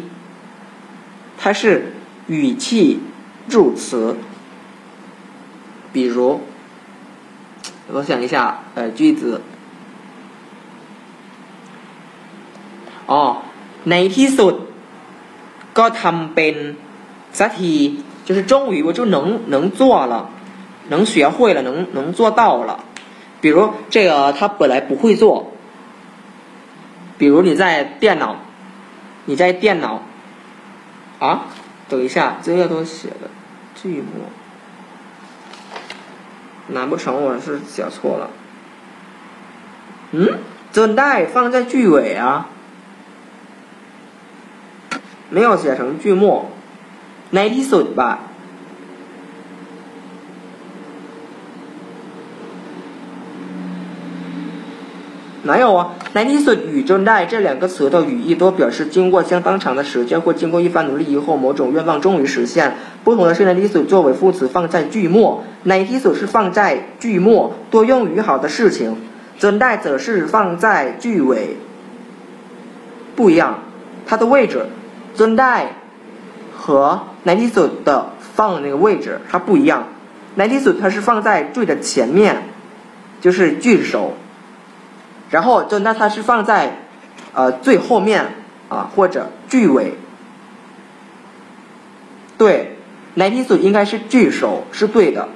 它是语气助词，比如。我想一下，呃，句子。อ๋อในที่สุดก็ทำเป็น 萨提就是终于我就能能做了，能学会了，能能做到了。比如这个他本来不会做， 比如你在电脑，你在电脑。啊，等一下，这个都写的寂寞。难不成我是写错了？嗯，等待放在句尾啊。没有写成句末，没得损吧。哪有啊？ninetysix 与 july 这两个词的语义都表示经过相当长的时间或经过一番努力以后某种愿望终于实现不同的是 ninetysix 作为副词放在句末。ninetysix 是放在句末多用于好的事情 july 则是放在句尾。不一样它的位置 july 和 ninetysix 放的那个位置它不一样。ninetysix 它是放在句的前面就是句首然后就那它是放在呃最后面啊，或者句尾。对，ninety suit 应该是句首，是对的。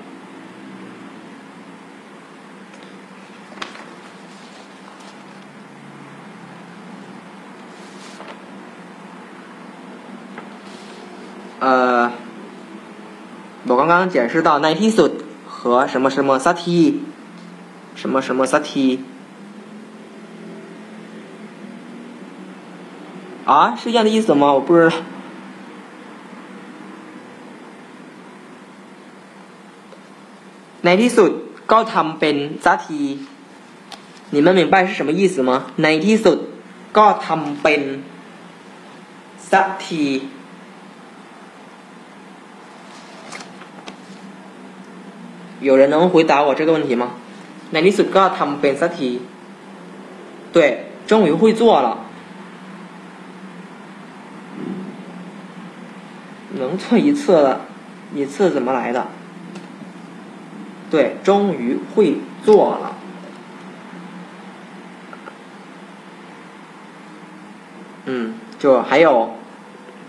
呃我刚刚解释到 ninety suit 和什么什么 thirty 什么什么 thirty。啊，是一样的意思吗？我不知道。ในที่สุดก็ทำเป็นสักที你们明白是什么意思吗？ในที่สุดก็ทำเป็นสักที有人能回答我这个问题吗？ในที่สุดก็ทำเป็นสักที对，终于会做了。 能做一次，一次怎么来的？对，终于会做了。嗯，就还有，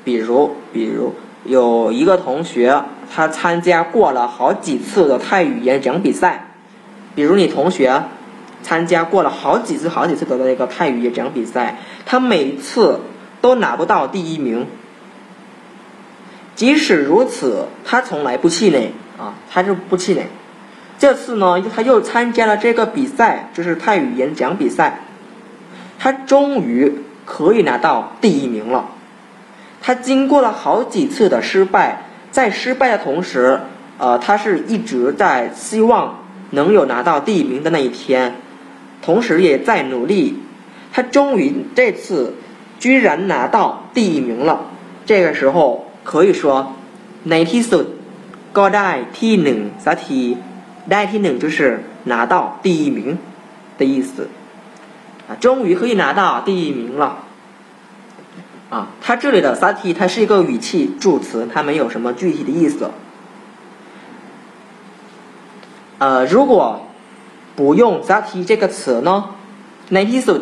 比如，比如有一个同学，他参加过了好几次的泰语演讲比赛。比如你同学参加过了好几次、好几次的那个泰语演讲比赛，他每次都拿不到第一名。即使如此，他从来不气馁啊，他就不气馁。这次呢，他又参加了这个比赛，就是泰语演讲比赛。他终于可以拿到第一名了。他经过了好几次的失败，在失败的同时，呃，他是一直在希望能有拿到第一名的那一天，同时也在努力。他终于这次居然拿到第一名了。这个时候。可以说，ในที่สุดก็ได้ที่หนึ่งสักทีได้ที่หนึ่ง就是拿到第一名的意思啊，终于可以拿到第一名了啊。它这里的萨提它是一个语气助词，它没有什么具体的意思。呃，如果不用萨提这个词呢，ในที่สุด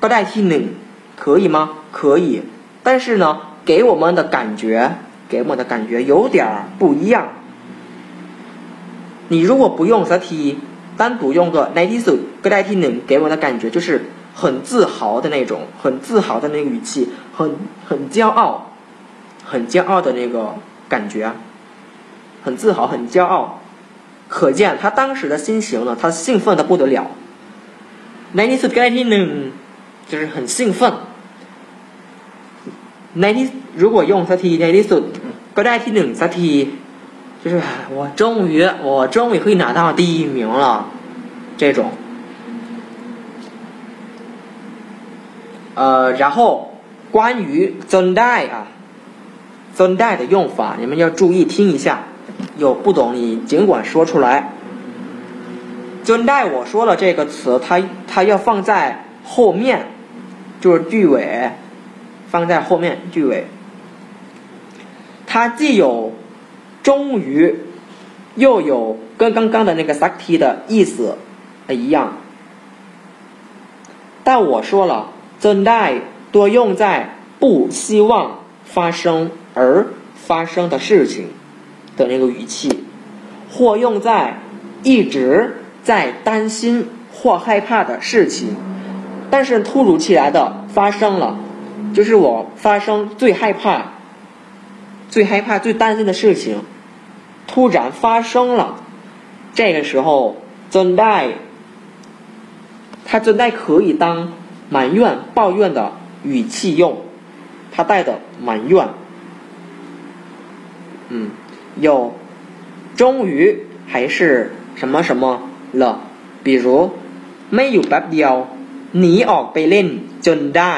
ก็ได้ที่หนึ่ง可以吗？可以，但是呢，给我们的感觉。 给我的感觉有点儿不一样。你如果不用 “sati”，单独用个 “natisu” 个代替呢，给我的感觉就是很自豪的那种，很自豪的那个语气，很很骄傲，很骄傲的那个感觉，很自豪，很骄傲。可见他当时的心情呢，他兴奋的不得了。“natisu” 个代替呢，就是很兴奋。ในที่如果用สักทีในที่สุดก็ได้ที่หนึ่งสักที就是我终于我终于可以拿到第一名了这种呃然后关于真带啊真带的用法你们要注意听一下有不懂你尽管说出来真带我说了这个词它它要放在后面就是句尾 放在后面句尾，它既有终于，又有跟刚刚的那个 sakti 的意思一样。但我说了，真代多用在不希望发生而发生的事情的那个语气，或用在一直在担心或害怕的事情，但是突如其来的发生了，就是我发生最害怕、最害怕、最担心的事情，突然发生了，这个时候真代，它真代可以当埋怨、抱怨的语气用。他带的埋怨，嗯，有终于还是什么什么了，比如ไม่อยู่แป๊บเดียวหนีออกไปเล่นจนได้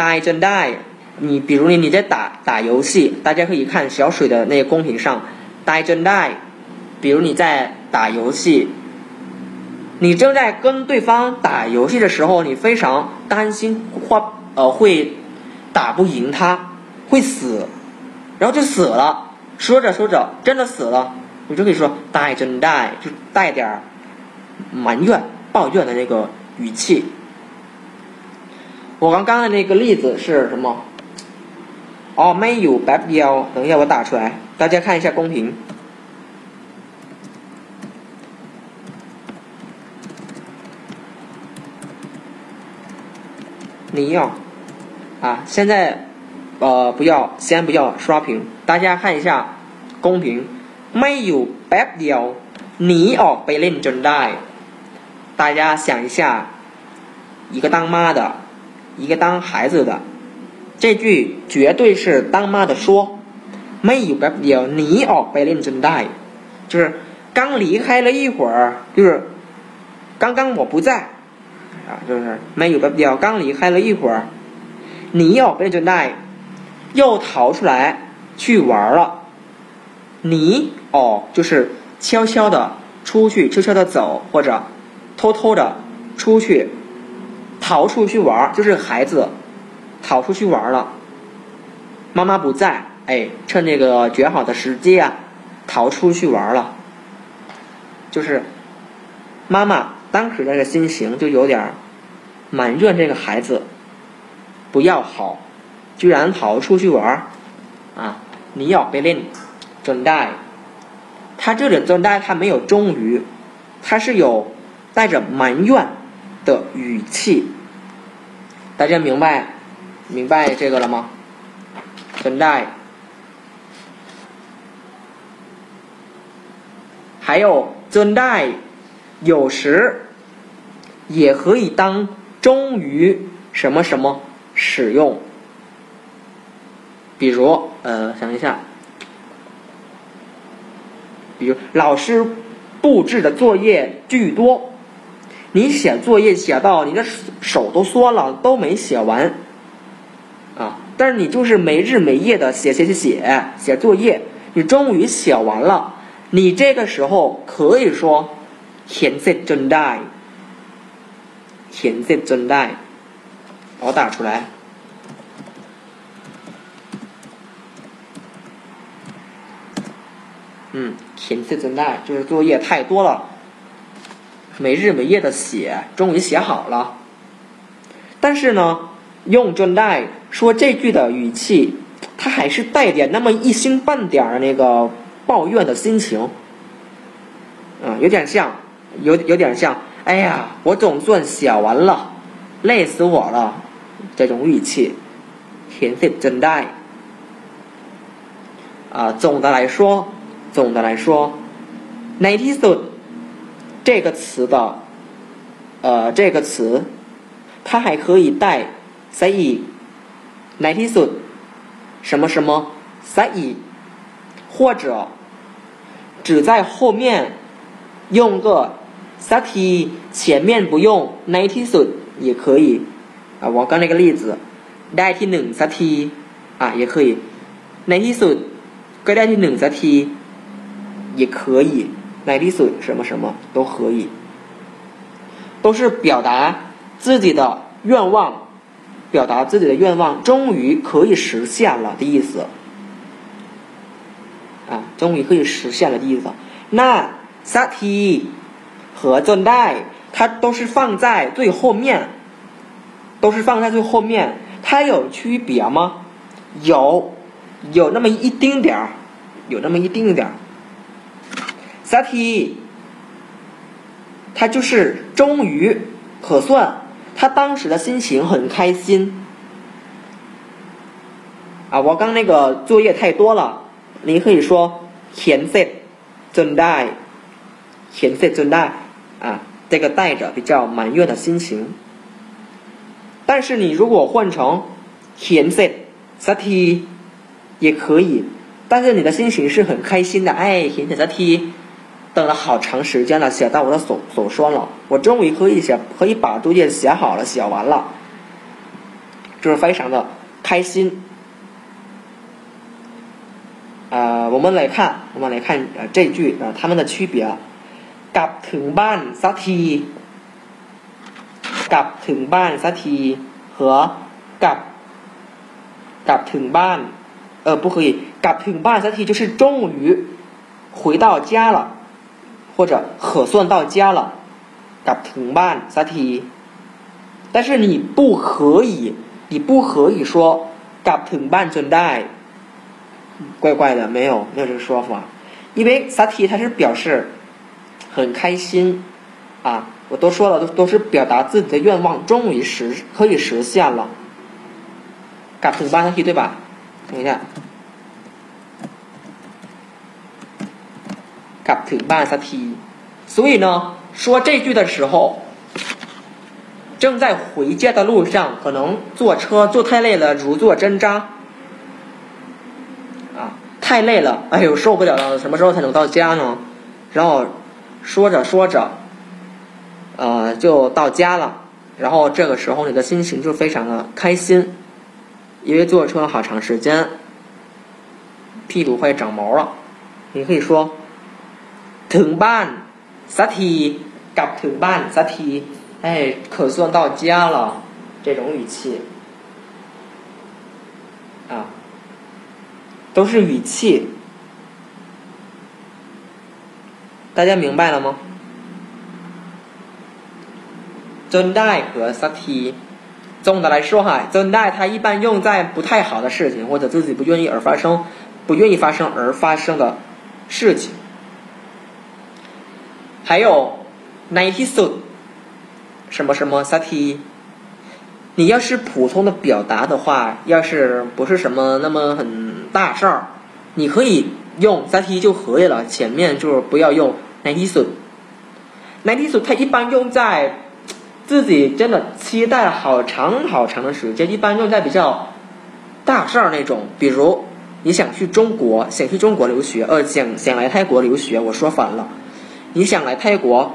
die 这 die 你比如你你在打打游戏，大家可以看小水的那个公屏上，die 这 die 比如你在打游戏。你正在跟对方打游戏的时候，你非常担心或，呃，会打不赢他，会死，然后就死了。说着说着真的死了，你就可以说 die 这 die 就带点埋怨、抱怨的那个语气。我刚刚的那个例子是什么？哦，没有白标。等一下，我打出来，大家看一下公屏。你要啊，现在呃不要，先不要刷屏，大家看一下公屏，没有白掉，你哦被认真带，大家想一下，一个当妈的，一个当孩子的，这句绝对是当妈的说，没有白掉，你哦被认真带，就是刚离开了一会儿，就是刚刚我不在。啊，就是没有的表刚离开了一会儿，你哦被准带，又逃出来去玩了。你哦，就是悄悄的出去，悄悄的走，或者偷偷的出去，逃出去玩，就是孩子逃出去玩了。妈妈不在，哎，趁这个绝好的时机啊，逃出去玩了。就是妈妈。当时那个心情就有点埋怨这个孩子不要好，居然跑出去玩儿啊！你要被练准带，他这里准带他没有忠于，他是有带着埋怨的语气，大家明白明白这个了吗？准带，还有准带。有时也可以当终于什么什么使用，比如呃，想一下，比如老师布置的作业巨多，你写作业写到你的手都缩了，都没写完。啊，但是你就是没日没夜的写写写写写作业，你终于写完了，你这个时候可以说，can sit and die。can 打出来。嗯，can 大就是作业太多了。没日没夜的写，终于写好了。但是呢，用真带说这句的语气，他还是带点那么一星半点儿那个抱怨的心情，啊，有点像。有有点像，哎呀，我总算写完了，累死我了，这种语气，填写真带。啊，总的来说，总的来说，n i t y s o 这个词的，呃，这个词，它还可以带 say n i t y s o 什么什么 say，或者只在后面用个。萨提前面不用 ninety s 也可以啊，我刚那个例子代替 n 萨提啊也可以 ninety s 该代替 n 萨提也可以哪滴水什么什么都可以，都是表达自己的愿望，表达自己的愿望终于可以实现了的意思啊，终于可以实现了的意思。那萨提。和正代，它都是放在最后面，都是放在最后面，它有区别吗？有有那么一丁点儿，有那么一丁点儿。萨提，他就是终于可算，他当时的心情很开心。啊，我刚那个作业太多了，你可以说填 set 真带，填 set 真带啊，这个带着比较埋怨的心情。但是你如果换成填 set 萨提也可以，但是你的心情是很开心的，哎，填 set 等了好长时间了，写到我的手手酸了，我终于可以写，可以把作业写好了，写完了，就是非常的开心。呃，我们来看，我们来看呃这句呃它们的区别。กลับถึงบ้านสักทีกลับถึงบ้านสักที和กลับกลับถึงบ้าน呃不可以กลับถึงบ้านสักที就是终于回到家了， 或者可算到家了。กลับถึงบ้านสักที但是你不可以，你不可以说กลับถึงบ้านจนได้。怪怪的，没有没有这个说法，因为萨提它是表示很开心啊，我都说了，都都是表达自己的愿望终于实可以实现了。嘎ถึงบ้านสักที对吧？等一下， กลับถึงบ้านสักที。所以呢，说这句的时候，正在回家的路上，可能坐车坐太累了，如坐针扎。太累了，哎呦，受不了了！什么时候才能到家呢？然后说着说着，呃，就到家了。然后这个时候你的心情就非常的开心，因为坐车好长时间，屁股快长毛了。你可以说 ถึงบ้านสักทีกลับถึงบ้านสักที哎，可算到家了，这种语气啊。都是语气，大家明白了吗？真代和萨提，总的来说哈，真代它一般用在不太好的事情或者自己不愿意而发生、不愿意发生而发生的事情。 还有 ninety so 什么什么萨提。你要是普通的表达的话，要是不是什么那么很大事儿，你可以用 that 就可以了。前面就是不要用 ninety s o ninety s o 它一般用在自己真的期待好长好长的时间，一般用在比较大事儿那种。比如你想去中国，想去中国留学，呃，想想来泰国留学，我说反了，你想来泰国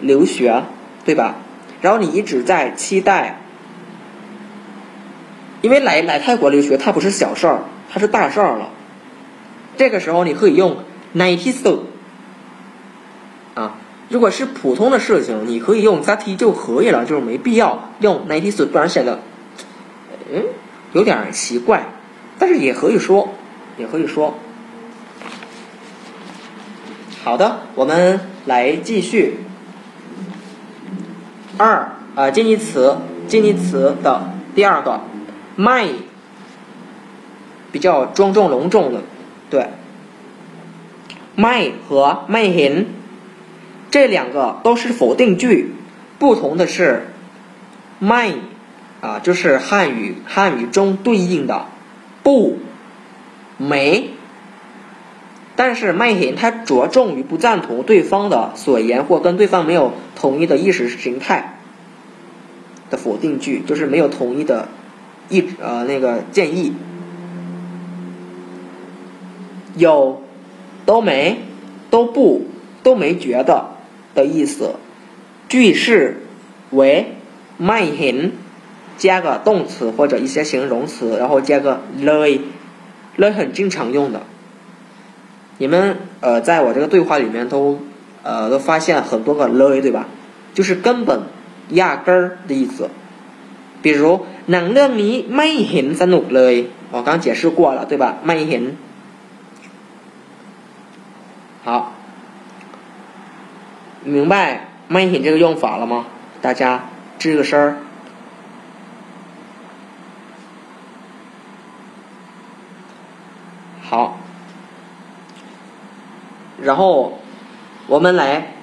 留学，对吧？然后你一直在期待。因为来来泰国留学，它不是小事儿，它是大事儿了。这个时候你可以用 ninety so 啊，如果是普通的事情，你可以用 that 就可以了，就是没必要用 ninety so，不然显得嗯有点奇怪。但是也可以说，也可以说。好的，我们来继续。二啊，近义词，近义词的第二个，may，比较庄重隆重的，对。may 和 mayn，这两个都是否定句，不同的是，may 啊，就是汉语汉语中对应的不，没。但是，main，他着重于不赞同对方的所言或跟对方没有统一的意识形态的否定句，就是没有统一的意呃那个建议，有都没都不都没觉得的意思。句式为 main 加个动词或者一些形容词，然后加个 ly，ly 很经常用的。你们呃在我这个对话里面都呃都发现很多个เลย对吧？就是根本压根儿的意思。比如หนังเรื่องนี้ไม่เห็นสนุกเลย我刚解释过了对吧ไม่เห็น好明白ไม่เห็น这个用法了吗大家吱个声儿 然后我们来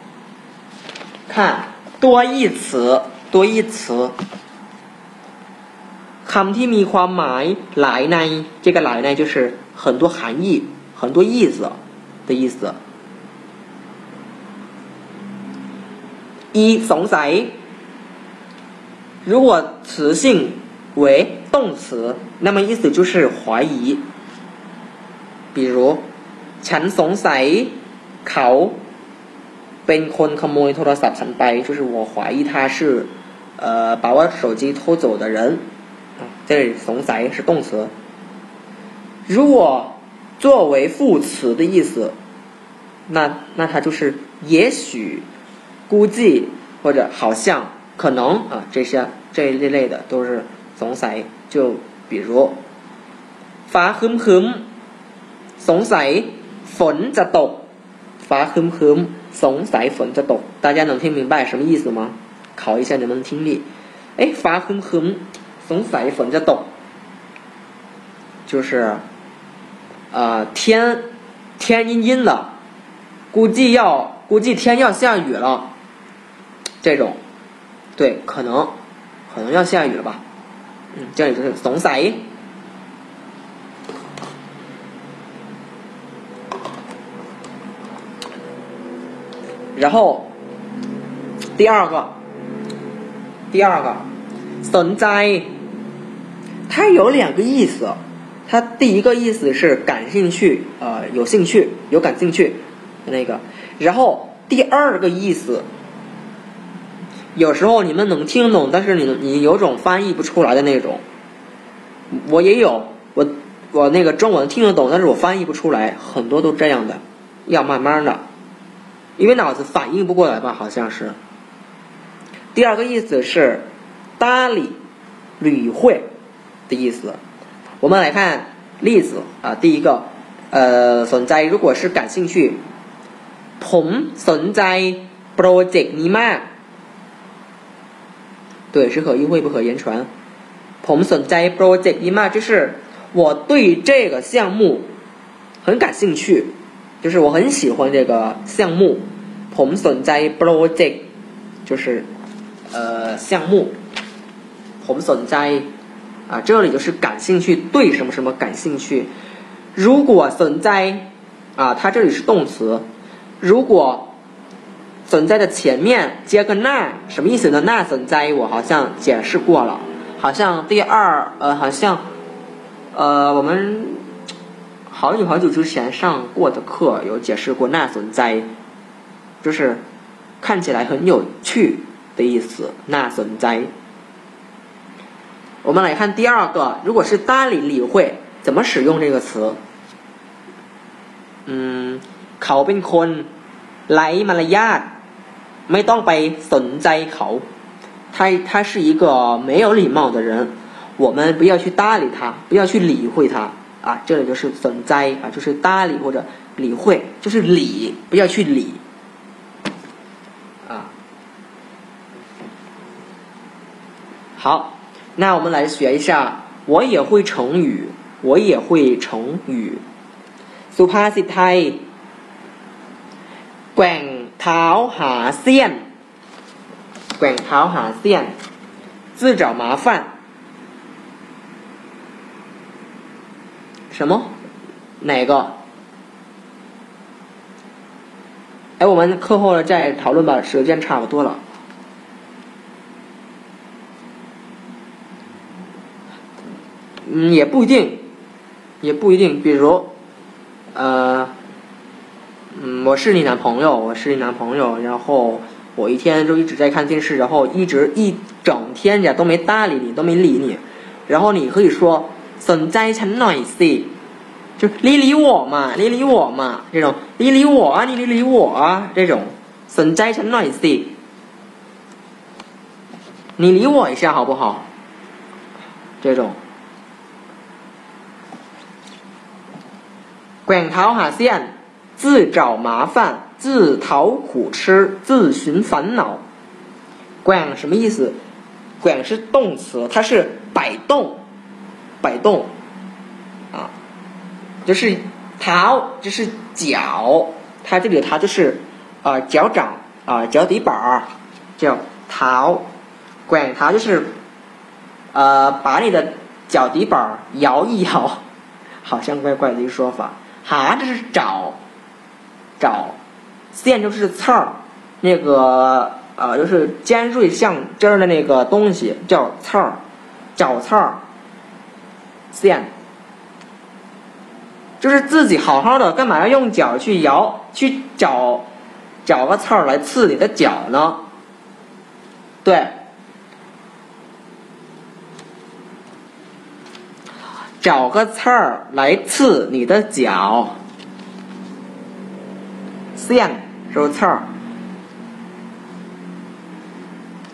看多义词，多义词。คำที่มีความหมายหลายใน这个หลายใน就是很多含义、很多意思的意思。一สงสัย如果词性为动词，那么意思就是怀疑。比如ฉันสงสัย เขาเป็นคนขโมยโทรศัพท์ฉันไป，就是我怀疑他是呃把我手机偷走的人。这里“怂仔”是动词，如果作为副词的意思，那那它就是也许、估计或者好像、可能啊，这些这一类类的都是“怂仔”。就比如“发哼哼”，“怂仔”粉着抖，“ 发哼哼”，“怂仔”粉着抖，大家能听明白什么意思吗？考一下你们的听力。哎，“发哼哼”。总撒一粉着抖，就是，呃，天天阴阴的，估计要估计天要下雨了，这种，对，可能可能要下雨了吧，嗯，这里就是总撒一，然后第二个，第二个。存在，它有两个意思。它第一个意思是感兴趣，呃，有兴趣，有感兴趣那个。然后第二个意思，有时候你们能听懂，但是你你有种翻译不出来的那种。我也有，我我那个中文听得懂，但是我翻译不出来，很多都这样的，要慢慢的，因为脑子反应不过来吧，好像是。第二个意思是。搭理、理会的意思。我们来看例子啊，第一个，呃，สนใจ如果是感兴趣，ผมสนใจโปรเจกต์นี้มาก。对，是可意会不可言传。ผมสนใจโปรเจกต์นี้มาก，就是我对这个项目很感兴趣， 就是我很喜欢这个项目。ผมสนใจโปรเจกต์就是呃项目。ผมสนใจ啊，这里就是感兴趣，对什么什么感兴趣。如果สนใจ啊，它这里是动词。如果สนใจ的前面接个那，什么意思呢？那สนใจ我好像解释过了，好像第二呃，好像呃，我们 好久好久之前上过的课有解释过那สนใจ，就是看起来很有趣的意思。那สนใจ。我们来看第二个，如果是搭理理会，怎么使用这个词？嗯，เขาเป็นคนไร้มารยาทไม่ต้องไปสนใจเขา。他他是一个没有礼貌的人，我们不要去搭理他，不要去理会他 啊。这里就是สนใจ啊，就是搭理或者理会，就是理，不要去理啊。好。那我们来学一下，我也会成语，我也会成语。สุภาษิตไทยแกว่งเท้าหาเสี้ยนแกว่งเท้าหาเสี้ยน自找麻烦 什么？哪个？哎，我们课后再讨论吧，时间差不多了。嗯，也不一定，也不一定。比如，呃，嗯，我是你男朋友，我是你男朋友，然后我一天就一直在看电视，然后一直一整天呀都没搭理你，都没理你。然后你可以说“ ส在ใจฉัน就理理我嘛，理理我嘛，这种理理我啊，你理理我啊，这种“ส在ใจฉัน你理我一下好不好？这种。แกว่งเท้าหาเสี้ยน自找麻烦自讨苦吃自寻烦恼แกว่ง什么意思แกว่ง是动词它是摆动 摆动，啊，就是桃，就是脚，它这里的就是啊、呃、脚掌啊、呃、脚底板儿叫桃，管桃就是呃把你的脚底板摇一摇，好像怪怪的一个说法。哈，这是爪，爪，线就是刺儿，那个呃就是尖锐像尖儿的那个东西叫刺儿，爪刺儿。线。就是自己好好的，干嘛要用脚去摇，去找找个刺儿来刺你的脚呢？对，找个刺儿来刺你的脚，线就是刺儿，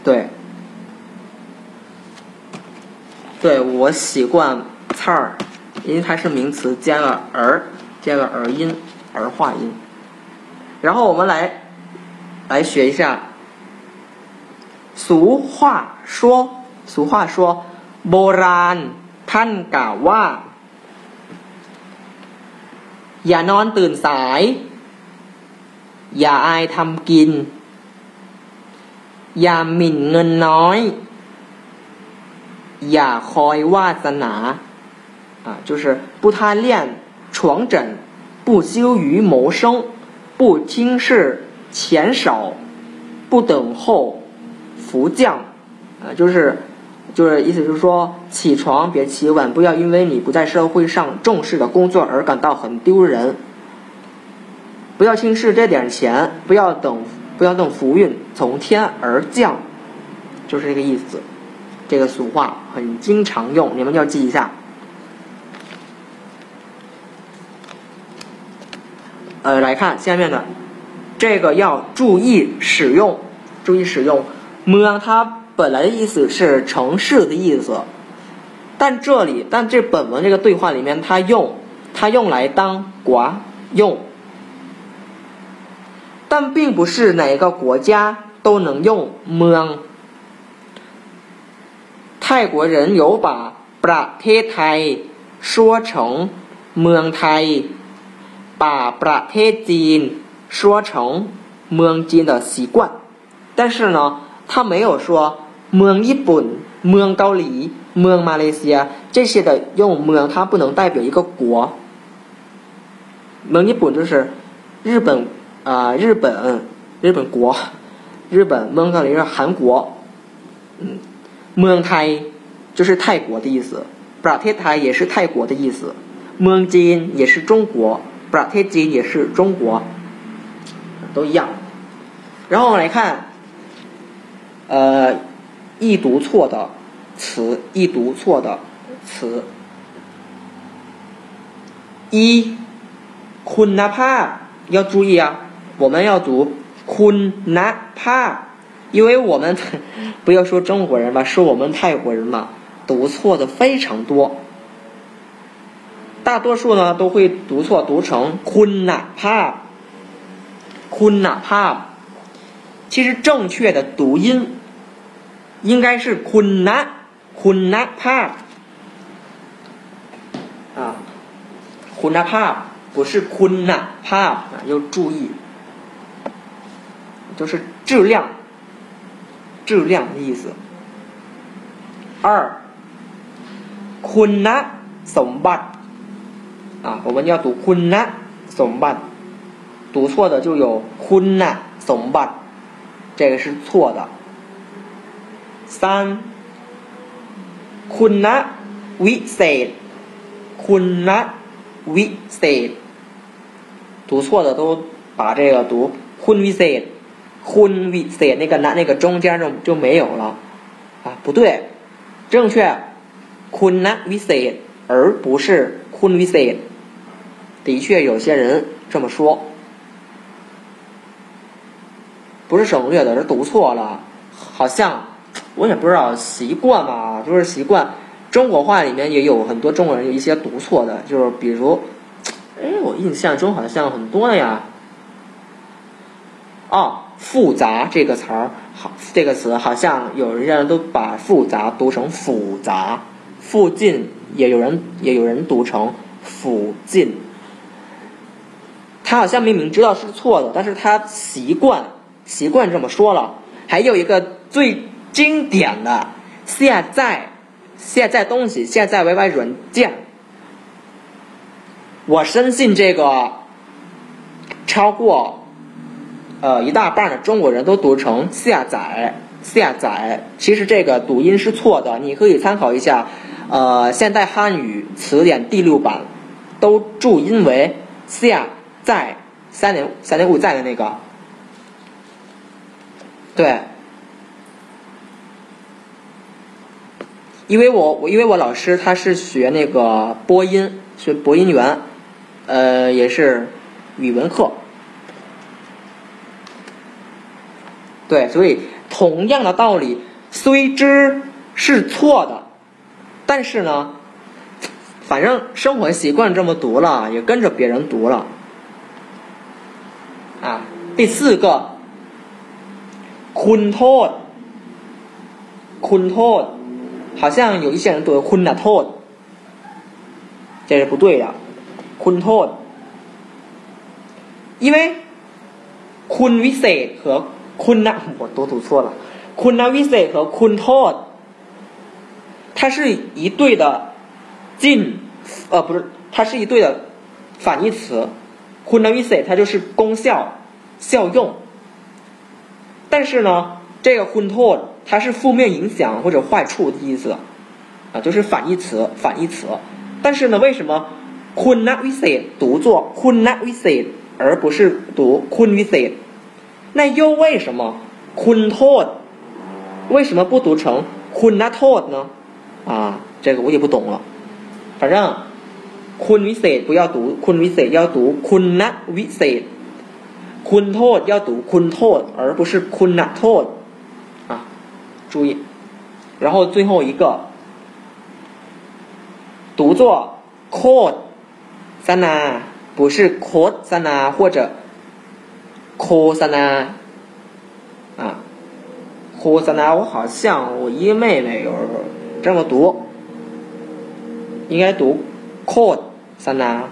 对，对我习惯刺儿。因为它是名词，加了儿，加了儿音，儿化音。然后我们来来学一下。俗话说，俗话说，โบราณท่านกล่าวว่า อย่านอนตื่นสาย อย่าอายทำกิน อย่าหมิ่นเงินน้อย อย่าคอยวาสนา 啊，就是不贪恋床枕，不羞于谋生，不轻视钱少，不等候福降，啊，就是就是意思就是说，起床别起晚，不要因为你不在社会上重视的工作而感到很丢人，不要轻视这点钱，不要等不要等福运从天而降，就是这个意思。这个俗话很经常用，你们要记一下。呃，来看下面的，这个要注意使用，注意使用。么，它本来的意思是城市的意思，但这里，但这本文这个对话里面，它用它用来当寡用，但并不是哪个国家都能用么。泰国人有把ประเทศไทย说成เมืองไทย。 把ประเทศจีน说成เมืองจีน的习惯，但是呢，他没有说เมืองญี่ปุ่นเมืองเกาหลีเมืองมาเลเซีย这些的用เมือง，它不能代表一个国。เมืองญี่ปุ่น就是日本啊，日本日本国，日本เมืองเกาหลี是韩国，嗯，เมืองไทย就是泰国的意思，ประเทศไทย也是泰国的意思，เมืองจีน也是中国。 ประเทศจีน也是中国，都一样。然后我们来看，呃，易读错的词，易读错的词。一，คุณภาพ要注意啊，我们要读คุณภาพ，因为我们不要说中国人吧，说我们泰国人嘛，读错的非常多。 大多数呢都会读错，读成坤呐帕，坤呐帕。其实正确的读音应该是坤呐坤呐帕啊，坤呐帕不是坤呐帕啊，要注意，就是质量，质量的意思。二，坤呐สมบัติ 啊，我们要读坤呐怂办，读错的就有坤呐怂办，这个是错的。三，坤呐 วิเศษ，坤呐 วิเศษ，读错的都把这个读坤 วิเศษ，坤 วิเศษ那个那那个中间就就没有了，啊，不对，正确，坤呐 วิเศษ，而不是坤 วิเศษ。 的确，有些人这么说，不是省略的，是读错了。好像我也不知道习惯吧，就是习惯。中国话里面也有很多中国人有一些读错的，就是比如，哎，我印象中好像很多呀。哦，复杂这个词儿，好，这个词好像有人家都把复杂读成复杂，附近也有人也有人读成附近。他好像明明知道是错的，但是他习惯习惯这么说了。还有一个最经典的现在现在东西现在 YY 软件，我深信这个超过呃一大半的中国人都读成下载下载，其实这个读音是错的，你可以参考一下呃现代汉语词典第六版，都注音为下。在三点三点五在的那个，对，因为我我因为我老师他是学那个播音，学播音员，呃，也是语文课，对，所以同样的道理，虽知是错的，但是呢，反正生活习惯这么读了，也跟着别人读了。啊，第四个，坤托，坤托，好像有一些人读坤纳托，这是不对的，坤托，因为坤 v i s 和坤纳，我都读错了，坤纳 v i s 和坤托，它是一对的近，呃，不是，它是一对的反义词。conversely，它就是功效、效用，但是呢，这个 connot 它是负面影响或者坏处的意思，啊，就是反义词，反义词。但是呢，为什么 conversely 读作 conversely 而不是读 conversely？那又为什么 connot 为什么不读成 connot 呢？啊，这个我也不懂了，反正。คุณวิเศษ不要读คุณวิเศษ要读คุณณวิเศษคุณโทษ要读คุณโทษ而不是คุณณโทษ啊注意然后最后一个读作โคตสนา不是โคตสนา或者โคสนา啊โคสนา我好像我一妹妹有这么读应该读โ คต三呐，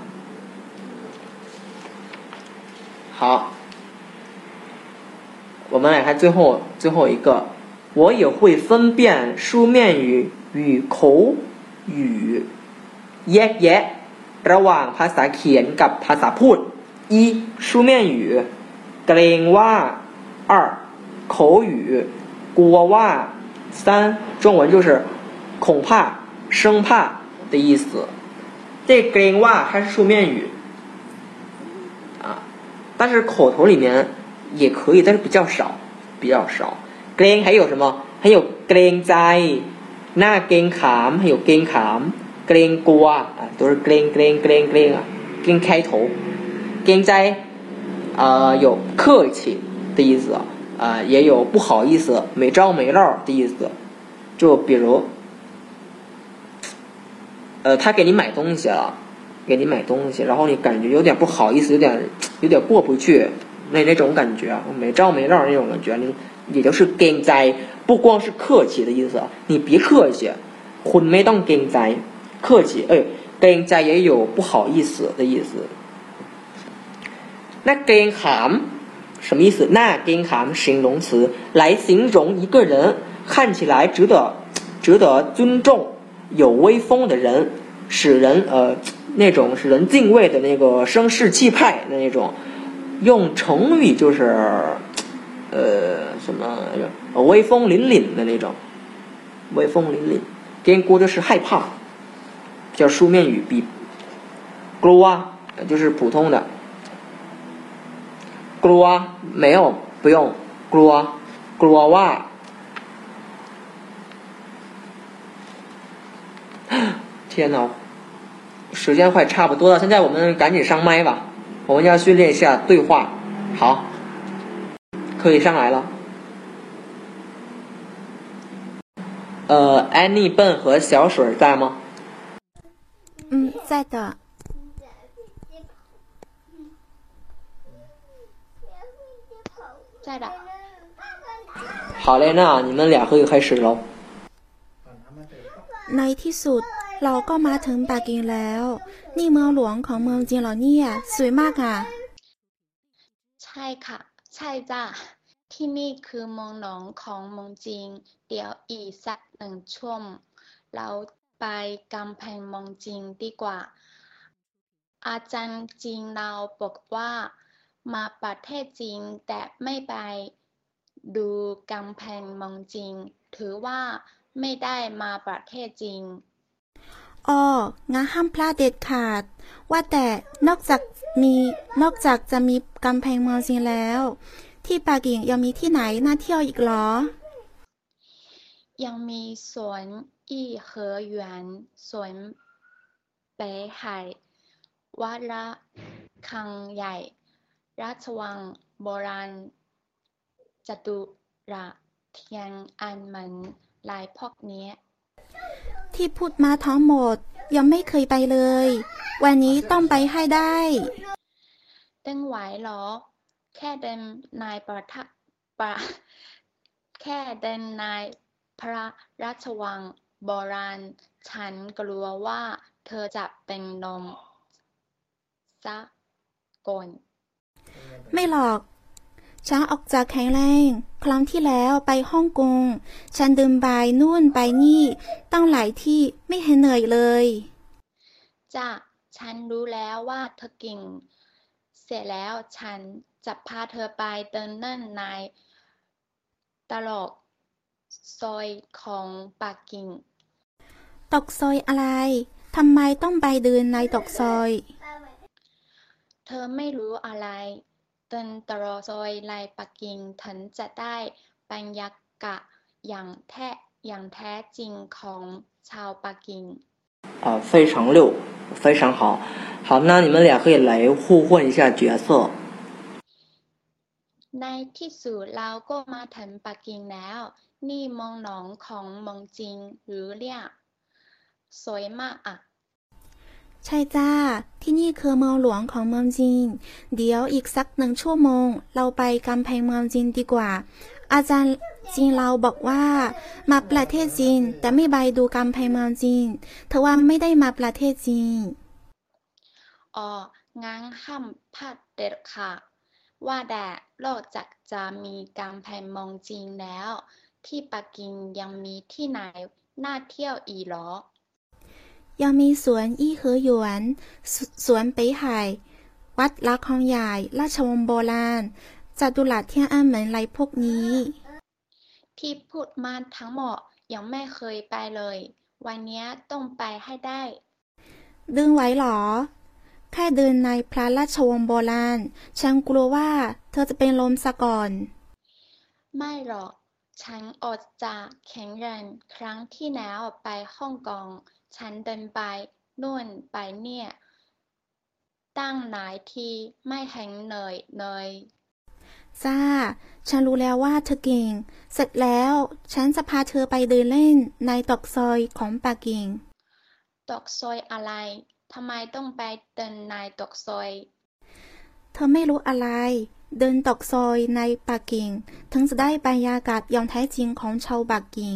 好，我们来看最后最后一个，我也会分辨书面语与口语แยกแยะระหว่างภาษาเขียนกับภาษาพูด一书面语เกรงว่า二口语กลัวว่า三中文就是恐怕生怕的意思。 这 green 哇它是书面语啊，但是口头里面也可以，但是比较少，比较少。green 还有什么？还有 green 在，那 green 卡，还有 green 卡，green 瓜啊，都是 green green green green 啊，green 开头，green 在啊有客气的意思啊，也有不好意思、没招没落的意思，就比如。呃，他给你买东西了，给你买东西，然后你感觉有点不好意思，有点有点过不去，那那种感觉，没招没落那种感觉，你也就是跟在，不光是客气的意思，你别客气，混没当跟在，客气，哎，跟在也有不好意思的意思。那跟寒什么意思？那跟寒形容词来形容一个人看起来值得值得尊重。有威风的人，使人呃那种使人敬畏的那个声势气派的那种，用成语就是呃什么威风凛凛的那种，威风凛凛。颠锅就是害怕，叫书面语比 g l o 就是普通的 g l o 没有不用 g l o g l o 天呐，时间快差不多了，现在我们赶紧上麦吧，我们要训练一下对话。好，可以上来了。呃，安妮、笨和小水在吗？嗯，在的。在的。好嘞，那你们俩可以开始喽。 ในที่สุดเราก็มาถึงปักกิ่งแล้ว นี่เมืองหลวงของเมืองจีนเหรอเนี่ย สวยมากอะช่ค่ะ ใช่จ้ะที่นี่คือเมืองหลวงของเมืองจีนเดี๋ยวอีกสักหนึ่งชั่วโมงเราไปกำแพงเมืองจีนดีกว่า อาจารย์จีนเราบอกว่ามาประเทศจีนแต่ไม่ไปดูกำแพงเมืองจีนถือว่า ไม่ได้มาประเทศจีนอ๋องั้นห้ามพลาดเด็ดขาด ว่าแต่นอกจากมีนอกจากจะมีกำแพงเมืองจีนแล้ว ที่ปักกิ่งยังมีที่ไหนน่าเที่ยวอีกเหรอ ยังมีสวนอี้เหอหยวนสวน北海วัดระฆังใหญ่ ราชวังโบราณจตุรัสเทียนอันเหมือน ลายพวกเนี้ย ที่พูดมาทั้งหมดยังไม่เคยไปเลย วันนี้ต้องไปให้ได้เต้นไหวเหรอ แค่เดินนายประทะประแค่เดินนายพระราชวังโบราณ ฉันกลัวว่าเธอจะเป็นลมซะก่อนไม่หรอก ฉันออกจากแข็งแรง ครั้งที่แล้วไปฮ่องกง ฉันเดินไปนู่นไปนี่ ตั้งหลายที่ไม่เห็นเหนื่อยเลย จ้ะ ฉันรู้แล้วว่าเธอเก่ง เสร็จแล้วฉันจะพาเธอไปเดินเล่นในตลกซอยของปักกิ่งตกซอยอะไร ทำไมต้องไปเดินในตกซอย เธอไม่รู้อะไร เดินตลอดซอยในปักกิ่งถึงจะได้บรรยากาศอย่างแท้อย่างแท้จริงของชาวปักกิ่ง 啊，非常溜，非常好。好，那你们俩可以来互换一下角色。 ในที่สุดเราก็มาถึงปักกิ่งแล้ว นี่เมองหนองของเมืองจีนหรือเรียกสวยมากอ่ะ ใช่จ้า ที่นี่คือเมืองหลวงของเมืองจีน เดี๋ยวอีกสักหนึ่งชั่วโมง เราไปกำแพงเมืองจีนดีกว่า อาจารย์จีนเราบอกว่า มาประเทศจีน แต่ไม่ไปดูกำแพงเมืองจีนเธอว่าไม่ได้มาประเทศจีน อ๋อ งั้นห้ามพลาดเด็ดค่ะ ว่าแต่นอกจากจะมีกำแพงเมืองจีนแล้ว ที่ปักกิ่งยังมีที่ไหนน่าเที่ยวอีกหรอ ยังมีสวนอี้เหอหยวนสสวน北海วัดลักคองใหญ่ ราชวงศ์โบราณจัตุรัสเทียนอันเหมือนไรพวกนี้ ที่พูดมาทั้งหมดยังไม่เคยไปเลย วันเนี้ยต้องไปให้ได้ ดึงไว้หรอ แค่เดินในพระราชวงศ์โบราณ ฉันกลัวว่าเธอจะเป็นลมซะก่อน ไม่หรอก ฉันออกจากแข็งแรงครั้งที่แล้วไปฮ่องกง ฉันเดินไปนู่นไปเนี่ย ตั้งหลายทีไม่เห็นเหนื่อยเลยจ้า ฉันรู้แล้วว่าเธอเก่ง เสร็จแล้ว ฉันจะพาเธอไปเดินเล่นในตอกซอยของปักกิ่ง ตอกซอยอะไร ทำไมต้องไปเดินในตอกซอย เธอไม่รู้อะไร เดินตอกซอยในปักกิ่ง ถึงจะได้บรรยากาศอย่างแท้จริงของชาวปักกิ่ง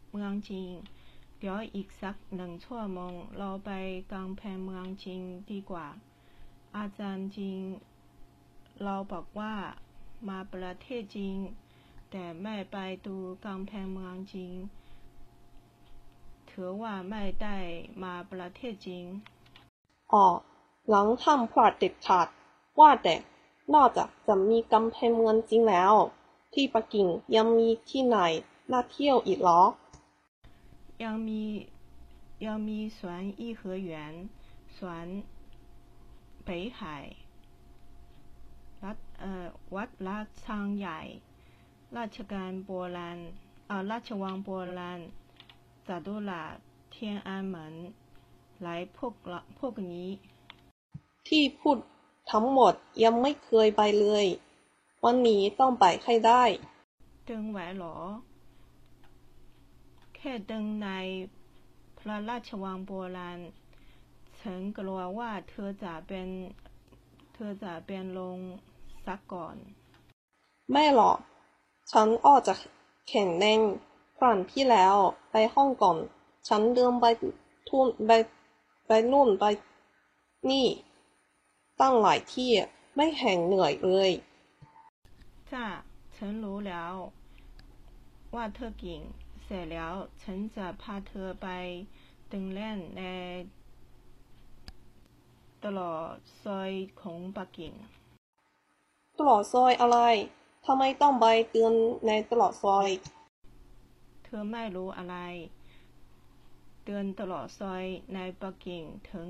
เมืองจีนเดี๋ยวอีกสักหนึ่งชั่วโมงเราไปกำแพงเมืองจีนดีกว่า อาจารย์จีนเราบอกว่ามาประเทศจีนแต่ไม่ไปดูกำแพงเมืองจีนถือว่าไม่ได้มาประเทศจีนอ๋อหลังห้ามพลาดเด็ดขาดว่าแต่นอกจากจะมีกำแพงเมืองจริงแล้ว ที่ปักกิ่งยังมีที่ไหนน่าเที่ยวอีกเหรอ ยังมียังมีสวน颐和园สวน北海รัฐเอ่อวัดราชางใหญ่ ราชการโบราณเอ่อราชวังโบราณจัตุรัสเทียนอันเหมินหลายพวกละพวกนี้ ที่พูดทั้งหมดยังไม่เคยไปเลย วันนี้ต้องไปให้ได้ ดึงไหวหรอ แค่ดึงในพระราชวังโบราณฉันกลัวว่าเธอจะเป็นเธอจะเป็นลงสักก่อน ไม่หรอก ฉันออกจากแข็งแรงครั้งที่แล้วไปห้องก่อน ฉันเดินไปทุ่นไปไปนู่นไปนี่ ตั้งหลายที่ไม่แห่งเหนื่อยเลยจ้าฉันรู้แล้ว ว่าเธอเก่งเส ร็จแล้วฉันจะพาเธอไปตึงเล่นในตลอดซอยของปักกิ่ง ตลอดซอยอะไร ทำไมต้องไปเตือนในตลอดซอย เธอไม่รู้อะไร เดินตลอดซอยในปักกิ่งถึง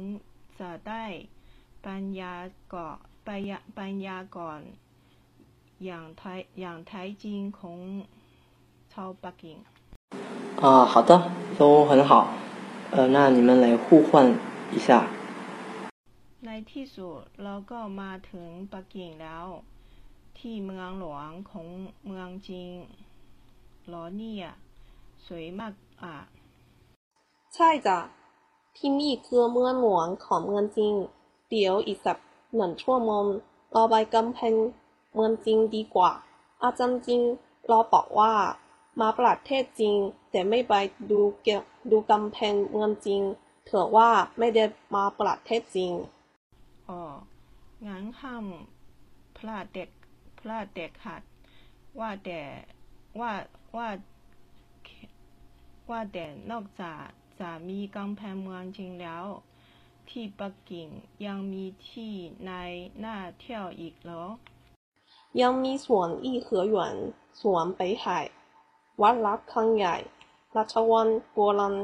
จะได้ปัญญาเกาะปัญญาปัญญาก่อน อย่างไทยอย่างแท้จริงของชาวปักกิ่ง 啊，好的，都很好。呃，那你们来互换一下。 ในที่สุดเราก็มาถึงปักกิ่งแล้ว ที่เมืองหลวงของเมืองจีนเหรอเนี่ยสวยมากอ่ะ ใช่จ้ะ ที่นี่คือเมืองหลวงของเมืองจริง เดี๋ยวอีกสักหนึ่งชั่วโมงเราไปกำแพงเมืองจริงดีกว่า อาจารย์จริงเราบอกว่า มาประเทศจริง แต่ไม่ไปดูเกี่ยวดูกำแพงเมืองจริงเถือว่าไม่ได้มาประเทศจริงอ๋องั้นห้ามพลาดเด็กพลาดเด็กขาดว่าแต่ว่าว่าว่าแต่นอกจากจะมีกำแพงเมืองจริงแล้ว ที่ปักกิ่งยังมีที่ในหน่าเที่ยวอีกเหรอยังมีสวนอีเขือหยวนสวน北海 วัดรักคังใหญ่ ราชวังโบราณ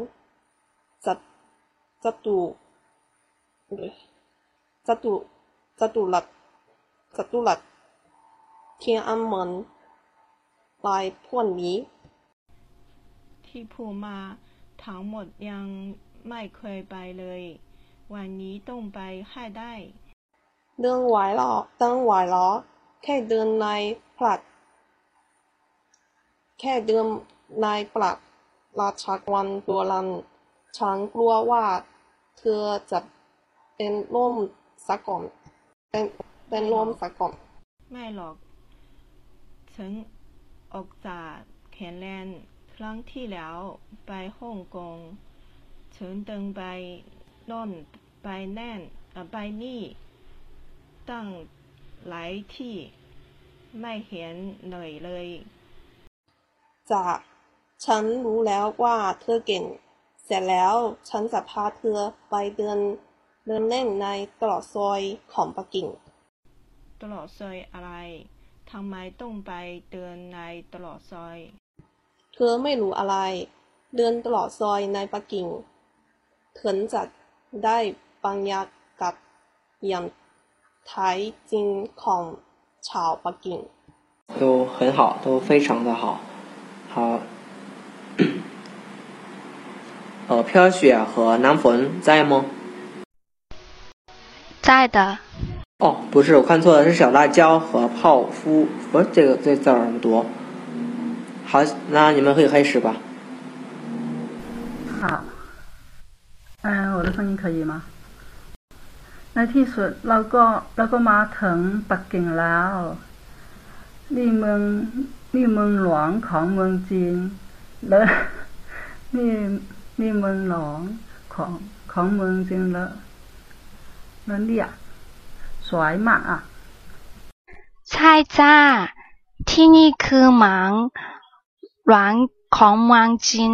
จัดจตุจตุจตุรัสจตุรัสเทียนอันเหมินลายพวกนี้ ที่พูดมาทั้งหมดยังไม่เคยไปเลย วันนี้ต้องไปให้ได้ เดินไหวเหรอเดินไหวเหรอ แค่เดินในผลัด แค่เดิมนในปลัดราชวังโบราณฉันกลัวว่าเธอจะเป็นลมสักก่อนเป็นเป็นลมสักก่อนไม่หรอก ฉันออกจากแขนแลนครั้งที่แล้วไปฮ่องกงฉันเดินไปน่นไปแน่นเอ่อไปนี่ ตั้งหลายที่ ไม่เห็นเหนื่อยเลย จากฉันรู้แล้วว่าเธอเก่ง เสร็จแล้วฉันจะพาเธอไปเดินเดินเล่นในตลอดซอยของปักกิ่ง ตลอดซอยอะไร ทำไมต้องไปเดินในตลอดซอย เธอไม่รู้อะไร เดินตลอดซอยในปักกิ่งถึงจะได้บรรยากาศอย่างแท้จริงของชาวปักกิ่ง 都很好，都非常的好。 好，呃，飘雪和南冯在吗？在的，哦，不是，我看错了，是小辣椒和泡芙，不是这个这字儿怎么读？好，那你们可以开始吧。好，嗯，我的声音可以吗？ในที่สุดเราก็เราก็มาถึงปักกิ่งแล้ว นี่เมือง นี่เมืองหลวงของเมืองจีน แล้วนี่นี่เมืองหลวงของของเมืองจีนแล้วแล้วเนี่ยสวยมากอะใช่จ้า ที่นี่คือหมังหลวงของเมืองจีน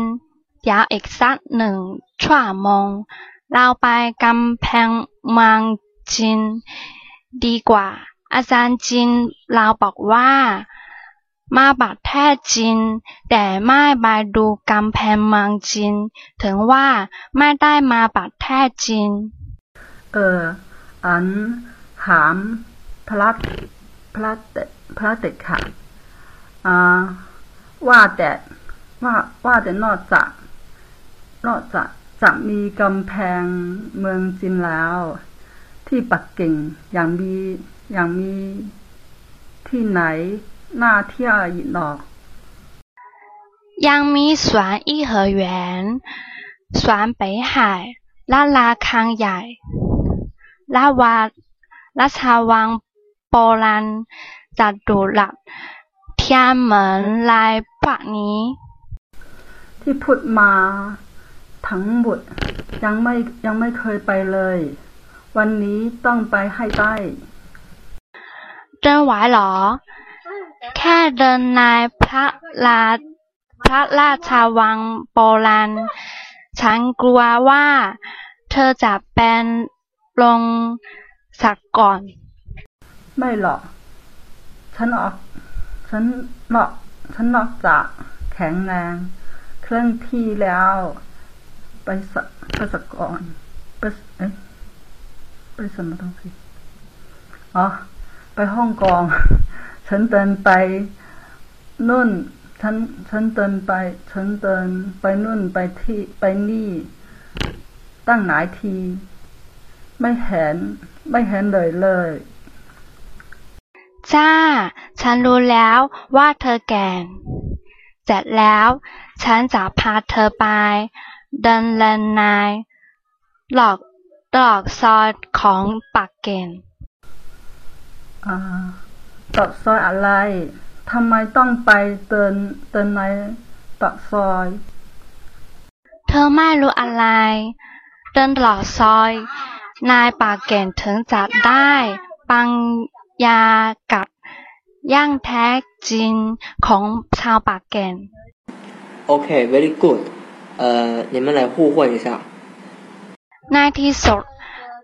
เดี๋ยวอีกสักหนึ่งชั่วโมงเราไปกำแพงเมืองจีนดีกว่า อาจารย์จีนเราบอกว่า มาประเทศจีนแต่ไม่ไปดูกำแพงเมืองจีนถึงว่าไม่ได้มาประเทศจีนเออ อันถามพระพระเดพระเด็กค่ะอ่าว่าแต่ว่าว่าแต่นอกจาก นอกจากจะมีกำแพงเมืองจีนแล้ว ที่ปักกิ่งยังมียังมีที่ไหน น่าเที่ยวอีกหนอ ยังมีสวน颐和园สวน北海และลาคางใหญ่และวัดราชวังโบราณจัตุรัสเทียนเหมินลายพวกนี้ ที่พูดมาทั้งหมดยังไม่ยังไม่เคยไปเลย วันนี้ต้องไปให้ได้ เดินไหวเหรอ แค่เดินในพระราพระราชาวังโบราณ ฉันกลัวว่าเธอจะเป็นลงสักก่อน ไม่หรอก ฉันออกฉันนอกฉันนอกจากแข็งแรงเครื่องที่แล้ว ไปสะไปสกก่อนไปเอ๊ะไปสมต้องสิอ๋อไปฮ่องกง ฉันเดินไปนู่นฉันฉันเดินไป ฉันเดินไปนู่นไปที่ไปนี่ ตั้งหลายที ไม่เห็น ไม่เห็นเลยเลย จ้า ฉันรู้แล้วว่าเธอแก่นเสร็จแล้ว ฉันจะพาเธอไป เดินเล่นในหลอกตรอกซอยของปักเก่งอ่า ตอกซอยอะไร ทำไมต้องไปเดินเดินในตอกซอย เธอไม่รู้อะไร เดินตลอดซอย นายปากเก่งถึงจะได้ปังยากับย่างแท้จริงของชาวปากเก่ง OK，very、good。呃，你们来互换一下。 ในที่สุด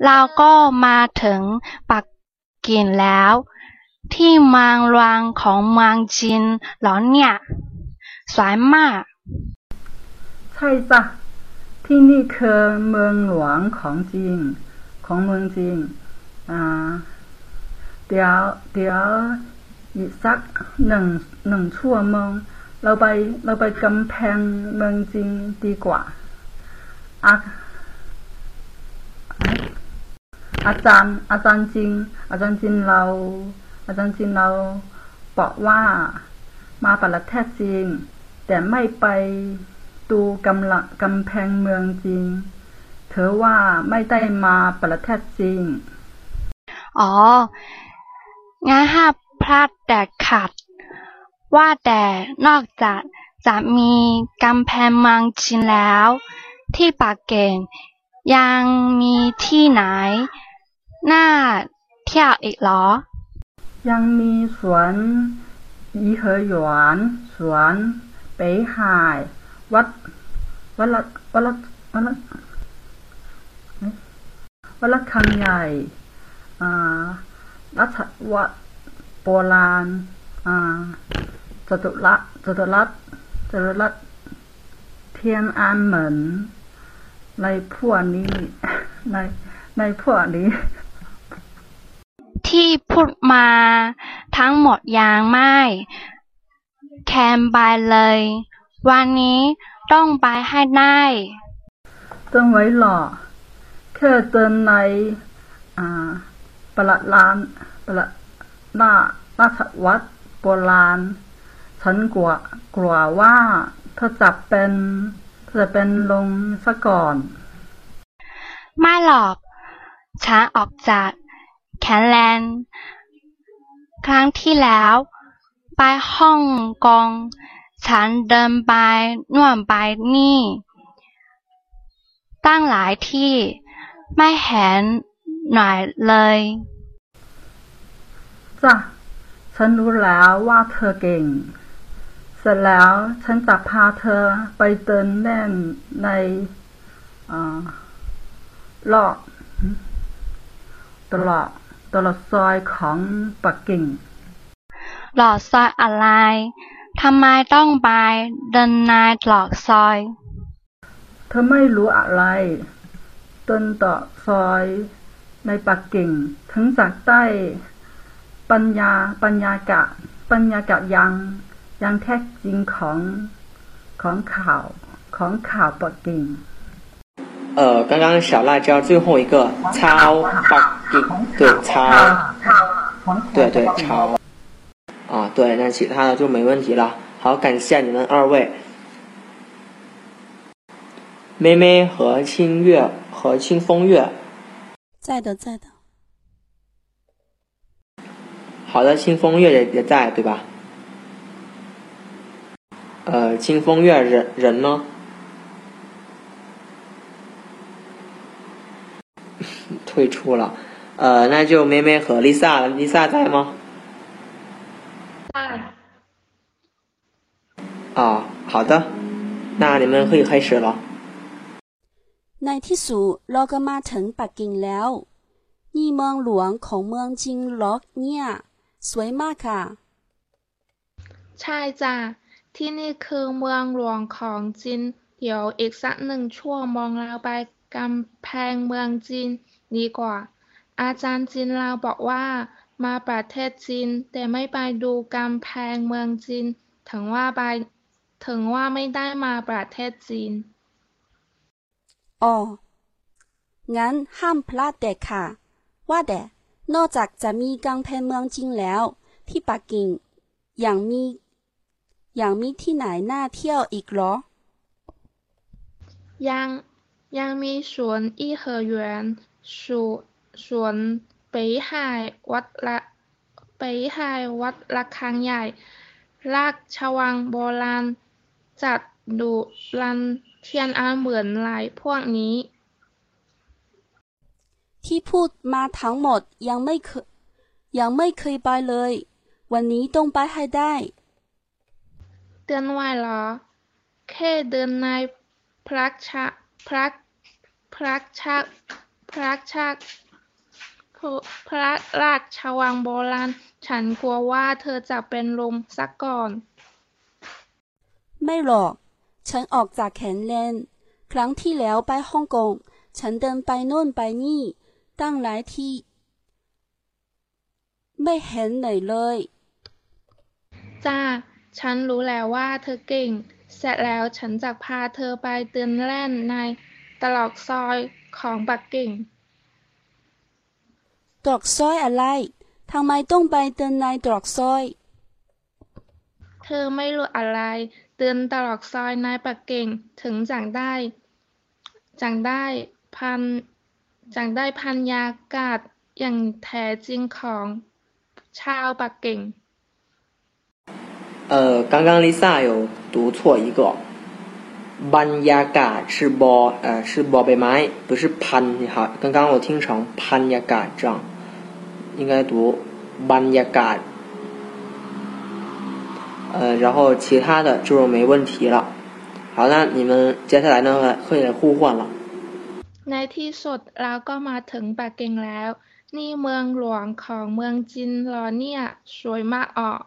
เราก็มาถึงปักกิ่งแล้ว ที่เมืองรวงของเมืองจีนเหรอเนี่ย สวยมาก ใช่จ้ะที่นี่คือเมืองหลวงของจริงของเมืองจริงอ่าเดี๋ยวเดี๋ยวอีกสักหนึ่งหนึ่งชั่วโมงเราไปเราไปกำแพงเมืองจริงดีกว่าอาอาจารย์อาจารย์จริง อาจารย์จริงเรา อาจารย์จริงเราบอกว่ามาประเทศจริง แต่ไม่ไปดูกำลังกำแพงเมืองจริง เธอว่าไม่ได้มาประเทศจริง อ๋องั้นห้าพลาดแต่ขาด ว่าแต่นอกจากจะมีกำแพงเมืองจีนแล้ว ที่ปากเก่งยังมีที่ไหน น่าเที่ยวอีกเหรอ ยังมีสวนอีเหอยวน สวน北海วัดวัดละวัดละวัดละวัดละคังใหญ่อ่ารัชวัดโบราณจตุรัสจตุรัสจตุรัสเทียนอันเหมือนในพวกนี้ในในพวกนี้ ที่พูดมาทั้งหมดยังไม่แคนไปเลย วันนี้ต้องไปให้ได้ต้องไว้หล่อแค่เดินในอ่าประหลัดลานประหลัดหน้าราชวัดโบราณฉันกลัวกลัวว่าเธอจะเป็นเธอจะเป็นลงซะก่อน ไม่หรอกฉันออกจาก แคนแลนด์ครั้งที่แล้ว ไปฮ่องกง ฉันเดินไปน่วนไปนี่ ตั้งหลายที่ไม่เห็นหน่อยเลยจ้ะฉันรู้แล้วว่าเธอเก่ง เสร็จแล้วฉันจะพาเธอไปเดินเล่นในอ่ารอบตลอด ตลอดซอยของปักกิ่ง หลอดซอยอะไร ทำไมต้องไปเดินในหลอดซอย เธอไม่รู้อะไร ต้นต่อซอยในปักกิ่ง ถึงจากใต้ ปัญญาปัญญากะ ปัญญากะยังยังแท้จริงของของข่าวของข่าวปักกิ่ง 呃，刚刚小辣椒最后一个超北京，对超，对对超。啊，对，那其他的就没问题了。好，感谢你们二位，妹妹和清月和清风月。在的，在的。好的，清风月也也在，对吧？呃，清风月人人呢？退出了。呃，那就妹妹和丽萨了。丽萨在吗？在。啊，好的，那你们可以开始了。ในที่สุดเราก็มาถึงปักกิ่งแล้ว นี่เมืองหลวงของเมืองจริงหรอเนี่ย สวยมากค่ะ ใช่จ้ะ ที่นี่คือเมืองหลวงของจีน เดี๋ยวอีกสักหนึ่งชั่วโมงเราไปกำแพงเมืองจีน ดีกว่า อาจารย์จินลาวบอกว่า มาประเทศจีนแต่ไม่ไปดูกำแพงเมืองจีน ถึงว่าไปถึงว่าไม่ได้มาประเทศจีน อ๋อ งั้นห้ามพลาดเด็ดค่ะ ว่าแต่ นอกจากจะมีกำแพงเมืองจีนแล้ว ที่ปักกิ่งยังมียังมีที่ไหนน่าเที่ยวอีกหรอ ยังยังมีสวนอีเหอหยวน สวนไปหายวัดละไปหายวัดระคังใหญ่ลากชวังโบราณ จัดดูรันเทียนอันเหมือนหลายพวกนี้ ที่พูดมาทั้งหมดยังไม่เคยยังไม่เคยไปเลย วันนี้ต้องไปให้ได้ เดือนไหวเหรอ แค่เดินในพระชาพระพระชา พระชักพระราชวังโบราณ ฉันกลัวว่าเธอจะเป็นลมซะก่อน ไม่หรอก ฉันออกจากแขนเลนครั้งที่แล้วไปฮ่องกง ฉันเดินไปโน่นไปนี่ ตั้งหลายที่ ไม่เห็นเหนื่อยเลย จ้า ฉันรู้แล้วว่าเธอเก่ง เสร็จแล้วฉันจะพาเธอไปเดินเล่นในตรอกซอย ของปักกิ่ง ตรอกซอยอะไร ทำไมต้องไปเดินในตรอกซอย เธอไม่รู้อะไร เดินตรอกซอยในปักกิ่ง ถึงจังได้จังได้พันจังได้พันยากาศอย่างแท้จริงของชาวปักกิ่ง 呃，刚刚 Lisa 有读错一个， 班亚嘎是波呃是波贝麦，不是潘哈。刚刚我听成潘亚嘎这样，应该读班亚嘎。呃，然后其他的就没问题了。好，那你们接下来呢可以互换了。 ในที่สุดเราก็มาถึงปักกิ่งแล้ว นี่เมืองหลวงของเมืองจีนเหรอเนี่ย สวยมากออก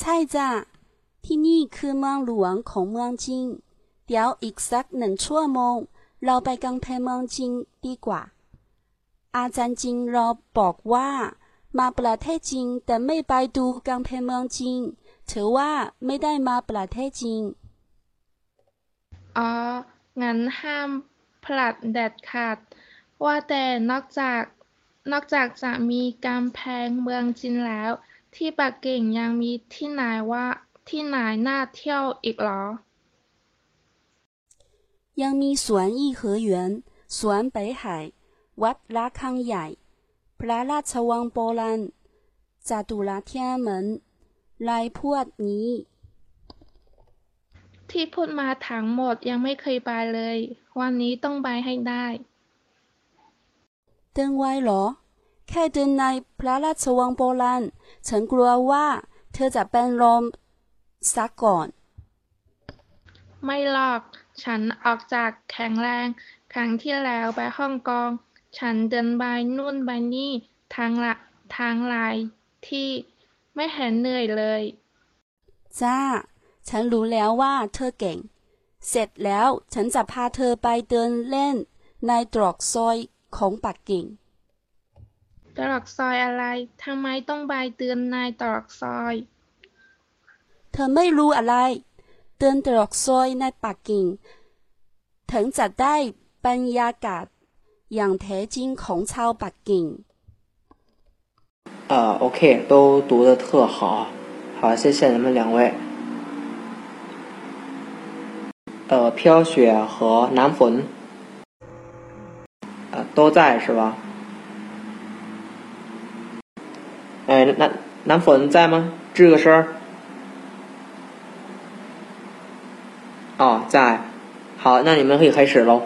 ใช่จ้ะ ที่นี่คือเมืองหลวงของเมืองจีนเดี๋ยวอีกสักหนึ่งชั่วโมง เราไปกำแพงเมืองจีนดีกว่า อาจารย์จีนเราบอกว่า มาประเทศจีนแต่ไม่ไปดูกำแพงเมืองจีนถือว่าไม่ได้มาประเทศจีนอ๋อ งั้นห้ามพลัดเด็ดขาด ว่าแต่นอกจาก นอกจากจะมีกำแพงเมืองจีนแล้ว ที่ปักกิ่งยังมีที่ไหนว่า ที่ไหนน่าเที่ยวอีกเหรอ ยังมีสวนอีเหอหยวนสวน北海วัดระคังใหญ่ พระราชวังโบราณจตุรัสเทียนเหมิอนลายพวดนี้ ที่พูดมาทั้งหมดยังไม่เคยไปเลย วันนี้ต้องไปให้ได้เดินไว้หรอ แค่เดินในพระราชวังโบราณฉันกลัวว่าเธอจะเป็นลม ซะก่อน ไม่หรอก ฉันออกจากแข็งแรง ครั้งที่แล้วไปฮ่องกงฉันเดินไปนู่นไปนี่ทางละทางหลายที่ไม่เห็นเหนื่อยเลย จ้า ฉันรู้แล้วว่าเธอเก่ง เสร็จแล้วฉันจะพาเธอไปเดินเล่น ในตรอกซอยของปักกิ่ง ตรอกซอยอะไร ทำไมต้องไปเดินในตรอกซอย เธอไม่รู้อะไร เดินตรอกซอยในปักกิ่ง ถึงจะได้บรรยากาศอย่างแท้จริงของชาวปักกิ่ง 呃，OK，都读的特好，好，谢谢你们两位。呃，飘雪和南粉，呃，都在是吧？哎，南南粉在吗？吱个声儿。 哦，在。好，那你们可以开始喽。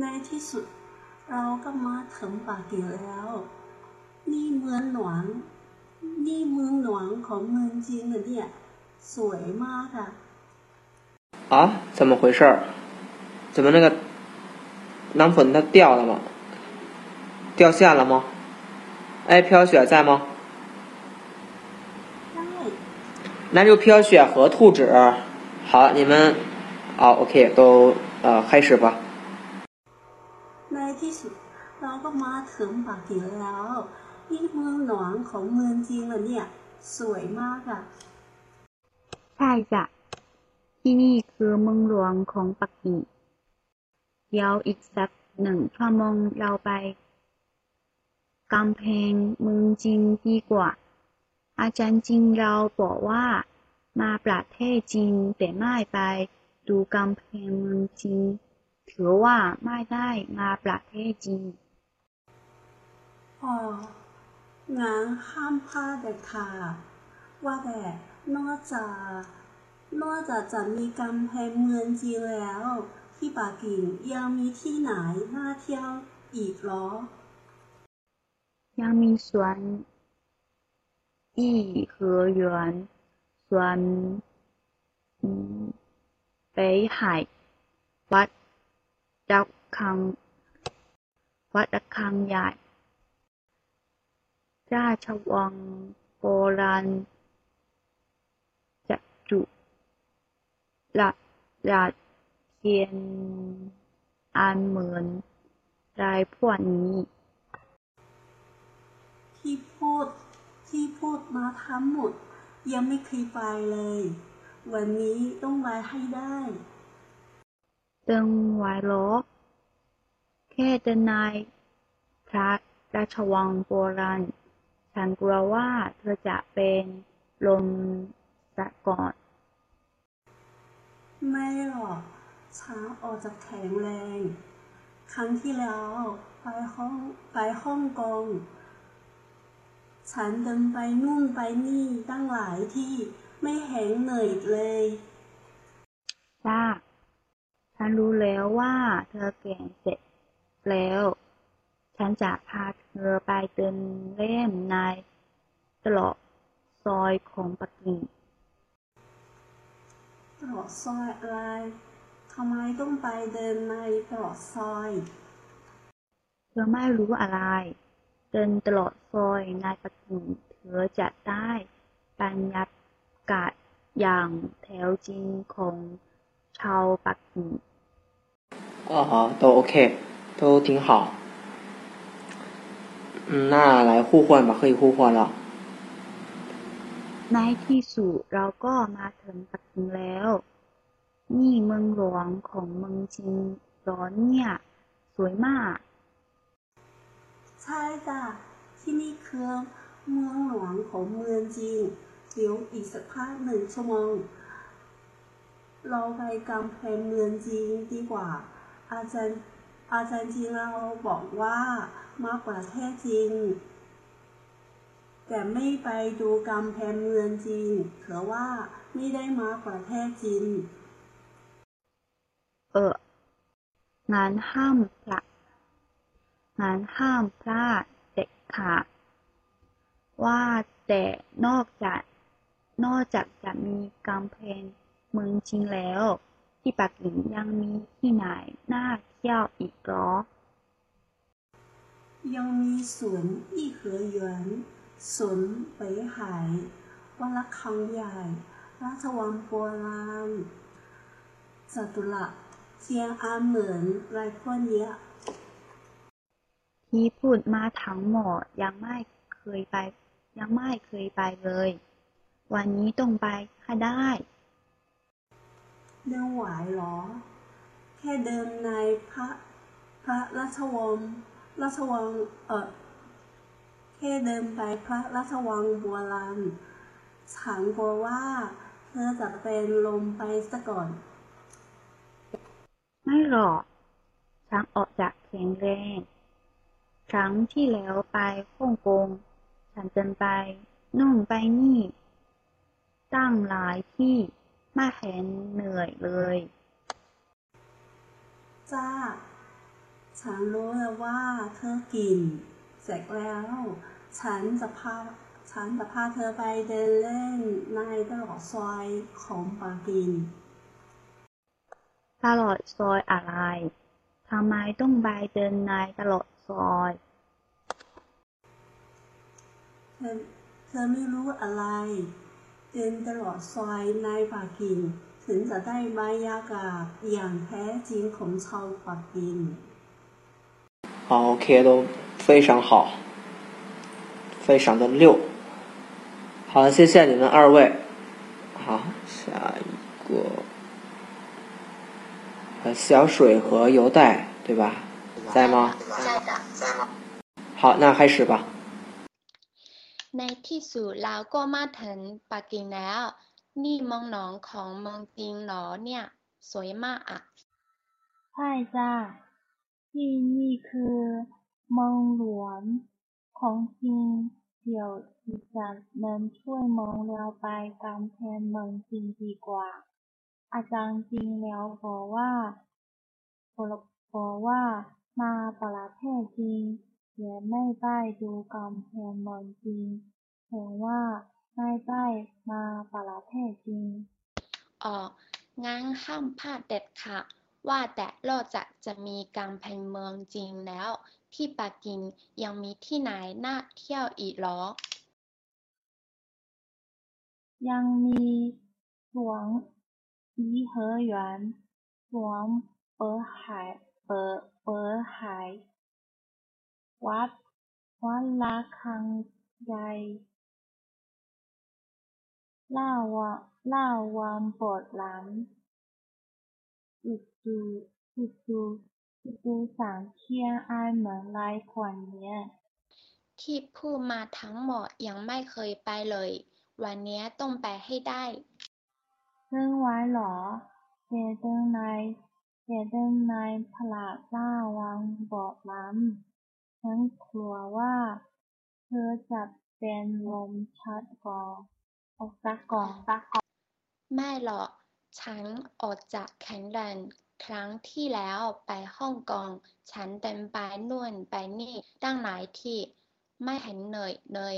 ในที่สุดเราก็มาถึงปากกิ่งแล้ว นี่เมืองหลวงนี่เมืองหลวงของเมืองจริงเหรอเนี่ย สวยมากอะ啊，怎么回事？怎么那个南粉它掉了吗？掉线了吗？哎，飘雪在吗？ 那就飘雪和兔纸。好，你们，好，OK，都呃开始吧。ในที่สุดเราก็มาถึงปากกิ่งแล้วนี่เมืองหลวงของเมืองจริงเหรอเนี่ย สวยมากอะใช่จ้ะที่นี่คือเมืองหลวงของปักกิ่งเดี๋ยวอีกสักหนึ่งชั่วโมงเราไปกำแพงเมืองจริงดีกว่า อาจารย์จริงเราบอกว่า มาประเทศจริงแต่ไม่ไปดูกำแพงเมืองจริง ถือว่าไม่ได้มาประเทศจริงอ๋องานห้ามพลาดเด็ดขาดว่าแต่นอกจากนอกจากจะมีกำแพงเมืองจริงแล้ว ที่ปากิ่งยังมีที่ไหนน่าเที่ยวอีกหรอ ยังมีสวน 颐和园สวน北海วัดระฆังวัดระฆังใหญ่ราชวังโบราณจัตุรัสเทียนอันเหมือนรายพวกนี้ ที่พูด ที่พูดมาทั้งหมด ยังไม่เคยไปเลย วันนี้ต้องไปให้ได้เติงไหวหรอแค่เดินในพระราชวังโบราณฉันกลัวว่าเธอจะเป็นลมสะก่อน ไม่หรอกช้าออกจากแข็งแรง ครั้งที่แล้วไปห้องไปฮ่องกง ฉันเดินไปนู่นไปนี่ตั้งหลายที่ไม่เห็นเหนื่อยเลยจ้าฉันรู้แล้วว่าเธอเก่งเสร็จแล้ว ฉันจะพาเธอไปเดินเล่นในตลอดซอยของปักกิ่งตลอดซอยอะไรทำไมต้องไปเดินในตลอดซอย เธอไม่รู้อะไร เดินตลอดซอยในปักกิ่งเธอจะได้บรรยากาศอย่างแถวจริงของชาวปักกิ่ง哦，都 OK，都挺好。嗯，那来互换吧，可以互换了。ในที่สุดเราก็มาถึงปักกิ่งแล้ว นี่เมืองหลวงของเมืองจริงร้อนเนี่ยสวยมาก ใช่จ้ะที่นี่คือเมืองหลวงของเมืองจริงเดี๋ยวอีกสักพักหนึ่งชั่วโมง เราไปกำแพงเมืองจริงดีกว่า อาจารย์อาจารย์จริงเราบอกว่ามาประเทศจริง แต่ไม่ไปดูกำแพงเมืองจริงเถือว่าไม่ได้มาประเทศจริง เอองานห้ามพลา ดงานห้ามพลาดเด็ดขาดว่าแต่นอกจากนอกจากจะมีกำแพงเมืองจริงแล้ว ที่ปักกิ่งยังมีที่ไหนน่าเที่ยวอีกหรอ ยังมีสวนอีเหอหยวนสวนเป๋ไหวัดละคังใหญ่ ราชวังโบราณจตุรัสเทียงอาเหมือนไรพวกนี้ย ที่พูดมาทั้งหมดยังไม่เคยไป ยังไม่เคยไปเลย วันนี้ต้องไปให้ได้เดินไหวหรอ แค่เดินในพระพระราชวังราชวังเออแค่เดินไปพระราชวังโบราณฉันกลัวว่าเธอจะเป็นลมไปซะก่อน ไม่หรอกฉันออกจากแข็งแรง ครั้งที่แล้วไปฮ่องกง ฉันเดินไปนู่นไปนี่ ตั้งหลายที่ไม่เห็นเหนื่อยเลย จ้า ฉันรู้แล้วว่าเธอกิน เสร็จแล้ว ฉันจะพา ฉันจะพาเธอไปเดินเล่นในตลอดซอยของปากีนตลอดซอยอะไรทำไมต้องไปเดินในตลอด ซอย เธอเธอไม่รู้อะไร เดินตลอดซอยในปากีนถึงจะได้บรรยากาศอย่างแท้จริงของชาวปากีน 好，OK，都非常好，非常的溜。好了，谢谢你们二位。好，下一个，呃，小水和邮袋，对吧？ 在吗？在的。好，那开始吧。 ในที่สุดเราก็มาถึงปักกิ่งแล้ว นี่เมืองหนองของเมืองจริงเหรอเนี่ย สวยมากอ่ะ ใช่จ้าที่นี่คือเมืองหลวงของจริง เดี๋ยวดิฉันนั้นช่วยมองเราไปกำแพงเมืองจริงดีกว่า อาจารย์จริงแล้วบอกว่าบอกว่า มาประเทศจริงแต่ไม่ได้ดูกำแพงเมืองจริงแปลว่าไม่ได้มาประเทศจริง อ๋อ งั้นห้ามพลาดเด็ดขาดว่าแต่นอกจากจะมีกำแพงเมืองจริงแล้ว ที่ปักกิ่งยังมีที่ไหนน่าเที่ยวอีกเหรอ ยังมีสวน颐和园สวนเปิดหาย เป๋เป๋อหาย วัด วัดละคังใหญ่ล่าวะล่าวามปอดหลังอุดจูอุดจูอุดจูสามเทียงอายเหมือนลายขวัญเนี้ยที่พูดมาทั้งหมดยังไม่เคยไปเลย วันนี้ต้องไปให้ได้เรื่องไว้หรอเจเดิงน เจเดินในพระล่าวังบสถ์หลังฉันกลัวว่า เธอจะเป็นลมชักก่อนออกจากก่อนจากก่อนไม่หรอก ฉันออกจากแข็งแรงครั้งที่แล้วไปฮ่องกงฉันเดินไปนู่นไปนี่ตั้งหลายที่ไม่เห็นเหนื่อยเลย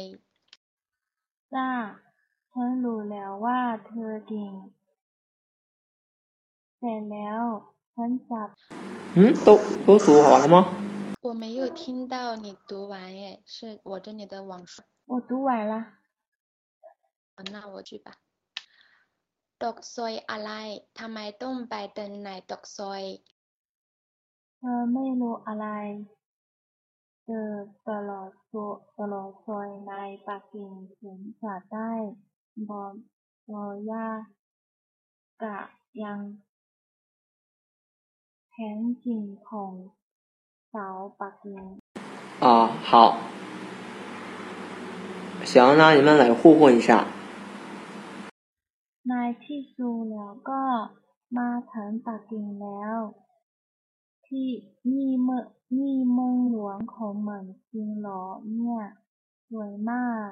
จ้าฉันรู้แล้วว่าเธอเก่งเสร็จแล้ว ฉันจับ 嗯，都都读完了吗？我没有听到你读完诶，是我这里的网速。我读完了。好那我去吧。ตกซอยอะไร ทำไมต้องไปเดินในตกซอย เธอไม่รู้อะไรเจอตลอดโซตลอดซอยในปักกิ่งถึงจะได้บอกรอยากะยัง แท้จริงของสาวปักกิ่ง 啊，好，行，那你们来互混一下。 ในที่สุดแล้วก็มาถึงปักกิ่งแล้ว ที่นี่เมืองนี่เมืองหลวงของเหมือนจริงเหรอเนี่ยสวยมาก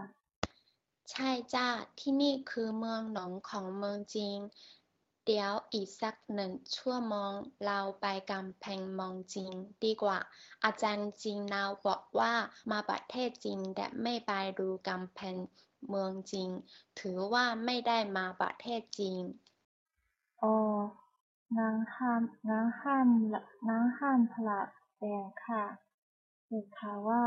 ใช่จ้า ที่นี่คือเมืองหลวงของเมืองจริง เดี๋ยวอีกสักหนึ่งชั่วโมงเราไปกำแพงมองจริงดีกว่า อาจารย์จริงเราบอกว่ามาประเทศจริงแต่ไม่ไปดูกำแพงเมืองจริงถือว่าไม่ได้มาประเทศจริงอ๋องั้นห้ามงั้นห้ามละงั้นห้ามพละแดงค่ะเด็กค่ะว่า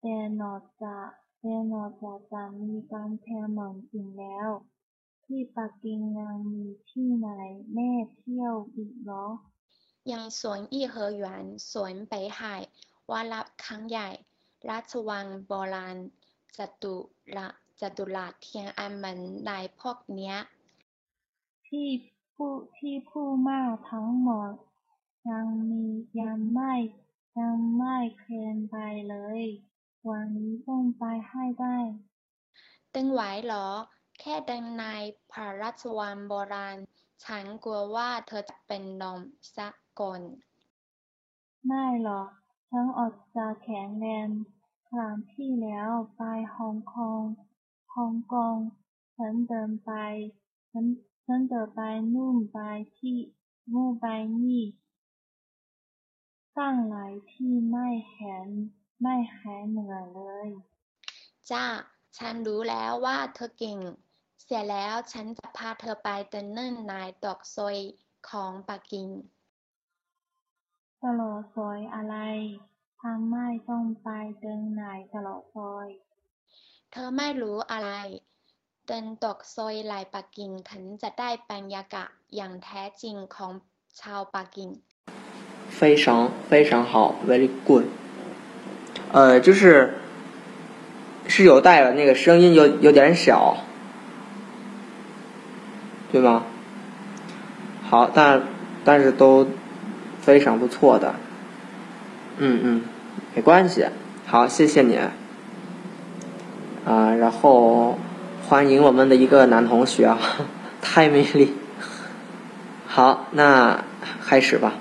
แต่นอกจากแต่นอกจากจะมีกำแพงมองจริงแล้ว ที่ปักกิ่งยังมีที่ไหนแม่เที่ยวอีกเหรอ ยังสวนอีเหอหยวนสวน北海วารับครั้งใหญ่ ราชวังโบราณจตุระจตุราเทียงอันเหมือนนายพวกเนี้ย ที่ผู้ที่ผู้มาทั้งหมด ยังมียังไม่ยังไม่เคลื่อนไปเลย วันนี้ต้องไปให้ได้ ตึงไหวเหรอ แค่เดินในพระราชวังโบราณ ฉันกลัวว่าเธอจะเป็นลมซะก่อนไม่หรอกฉันออกจะแข็งแรงครั้งที่แล้วไปฮ่องกงฮ่องกงฉันเดินไปฉันฉันเดินไปนู่นไปที่นู่นไปนี่ตั้งหลายที่ไม่เห็นไม่หายเหนื่อยเลย จ้า ฉันรู้แล้วว่าเธอเก่ง เสียแล้วฉันจะพาเธอไปเดินเล่นในดอกซอยของปักกิ่ง ตลอดซอยอะไรทำไมต้องไปเดินไหนตลอดซอย เธอไม่รู้อะไร เดินตอกซอยลายปักกิ่งถึงจะได้บรรยากาศอย่างแท้จริงของชาวปักกิ่ง 非常非常好，very good。呃，就是是有带了那个声音有有点小， 对吗？好但但是都非常不错的。嗯嗯没关系。好谢谢你。啊然后欢迎我们的一个男同学啊太美丽好那开始吧。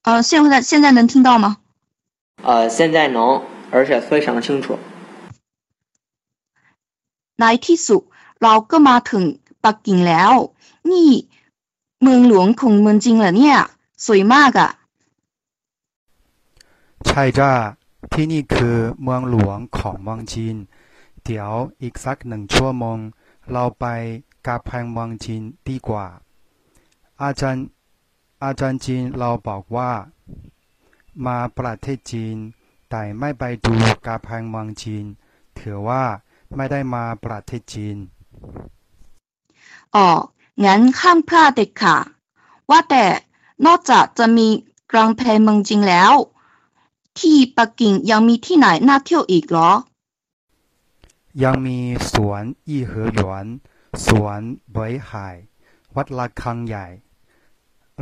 啊现在现在能听到吗？啊现在能而且非常清楚。来提速 เราก็มาถึงปักกิ่งแล้ว นี่เมืองหลวงของเมืองจริงเหรอเนี่ย สวยมากอะ่ะ ใช่จ้าที่นี่คือเมืองหลวงของเมืองจีน เดี๋ยวอีกสักหนึ่งชั่วโมง เราไปกาแพงเมืองจีนดีกว่า อาจารย์อาจารย์จีนเราบอกว่า มาประเทศจีน แต่ไม่ไปดูกาแพงเมืองจีน ถือว่าไม่ได้มาประเทศจีน อ๋อ งั้นข้ามพลาดเด็ดขาดว่าแต่นอกจากจะมีกลางแพงเมืองจริงแล้ว ที่ปักกิ่งยังมีที่ไหนน่าเที่ยวอีกเหรอ ยังมีสวนยี่เหอหยวน สวนเบยไห่วัดระฆังใหญ่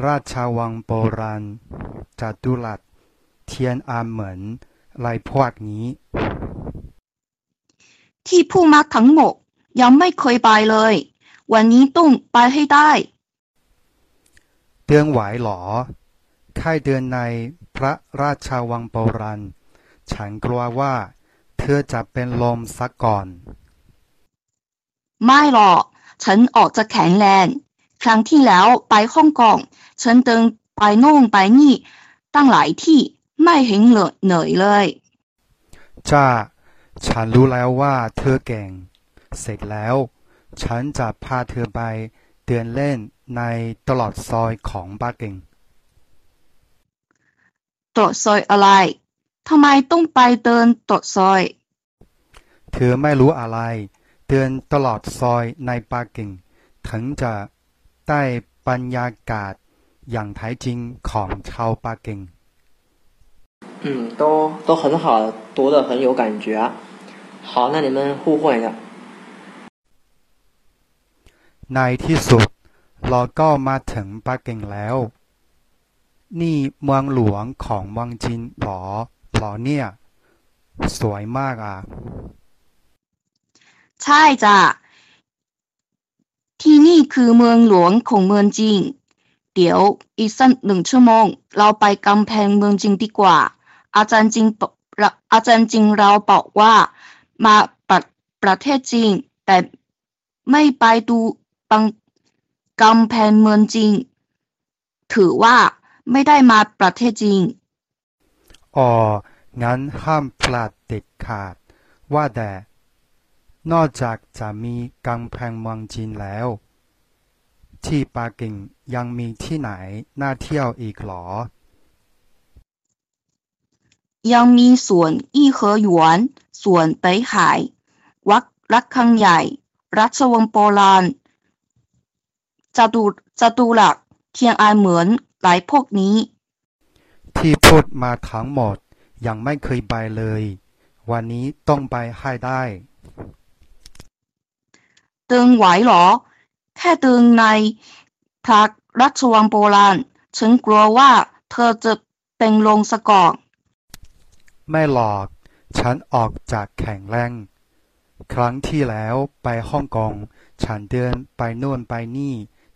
ราชวังโบราณจัตุรัสเทียนอานเหมินอะไรพวกนี้ ที่พูดมาทั้งหมด ยังไม่เคยไปเลย วันนี้ต้องไปให้ได้ เดือนไหวหรอแค่เดือนในพระราชวังโบราณ ฉันกลัวว่า เธอจะเป็นลมสักก่อน ไม่หรอก ฉันออกจะแข็งแรง ครั้งที่แล้วไปฮ่องกง ฉันเดินไปโน่นไปนี่ ตั้งหลายที่ไม่เห็นเหนื่อยเหนื่อยเลย จ้า ฉันรู้แล้วว่าเธอเก่ง เสร็จแล้ว ฉันจะพาเธอไปเดินเล่นในตลอดซอยของปักกิ่ง ตรวจซอยอะไร ทำไมต้องไปเดินตรวจซอย เธอไม่รู้อะไร เดินตลอดซอยในปักกิ่ง ถึงจะได้บรรยากาศอย่างแท้จริงของชาวปักกิ่ง 嗯，都都很好，读的很有感觉。好，那你们互换一下。 ในที่สุด เราก็มาถึงปักกิ่งแล้ว นี่เมืองหลวงของเมืองจีนหรอหรอเนี่ย สวยมากอะ ใช่จ้ะ ที่นี่คือเมืองหลวงของเมืองจริงเดี๋ยวอีกสักหนึ่งชั่วโมง เราไปกำแพงเมืองจริงดีกว่า อาจารย์จริงบอกอาจารย์จริงเราบอกว่ามาประประเทศจริงแต่ไม่ไปดู บังกำแพงเมืองจริงถือว่าไม่ได้มาประเทศจริงอ๋อ งั้นห้ามพลาดเด็ดขาด ว่าแต่ นอกจากจะมีกำแพงเมืองจีนแล้ว ที่ปักกิ่งยังมีที่ไหนน่าเที่ยวอีกหรอ ยังมีสวนอี้เหอหยวนสวนเปยหาย วัดรักคังใหญ่ รัชวังโบราณ จตุจตุรัสเทียนอานเหมือนหลายพวกนี้ ที่พูดมาทั้งหมดยังไม่เคยไปเลย วันนี้ต้องไปให้ได้เดินไหวเหรอ แค่เดินในพระราชวังโบราณ ฉันกลัวว่าเธอจะเป็นลมซะก่อนไม่หรอก ฉันออกจากแข็งแรง ครั้งที่แล้วไปฮ่องกง ฉันเดินไปโน่นไปนี่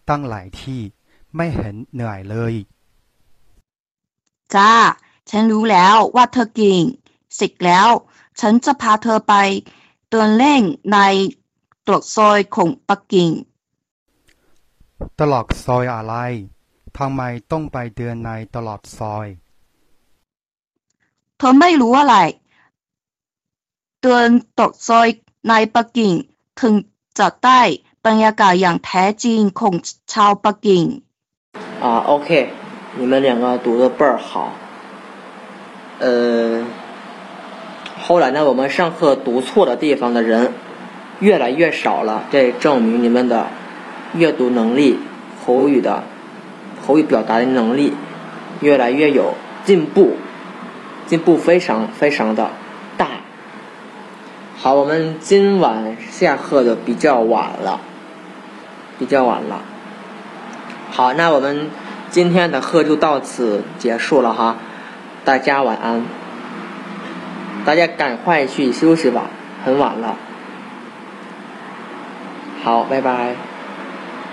ตั้งหลายที่ ไม่เห็นเหนื่อยเลย จ้า ฉันรู้แล้วว่าเธอเก่งเสร็จแล้ว ฉันจะพาเธอไปเดินเล่นในตรอกซอยของปักกิ่ง ตลอดซอยอะไร ทำไมต้องไปเดินในตลอดซอย เธอไม่รู้อะไร เดินตรอกซอยในปักกิ่งถึงจะได้ บรรยากาศอย่างแท้จริงของชาวปักกิ่ง 啊，OK，你们两个读的倍儿好。呃，后来呢，我们上课读错的地方的人越来越少了，这证明你们的阅读能力、口语的口语表达的能力越来越有进步，进步非常非常的大。好，我们今晚下课的比较晚了， 比较晚了。好，那我们今天的课就到此结束了哈，大家晚安，大家赶快去休息吧，很晚了。好，拜拜。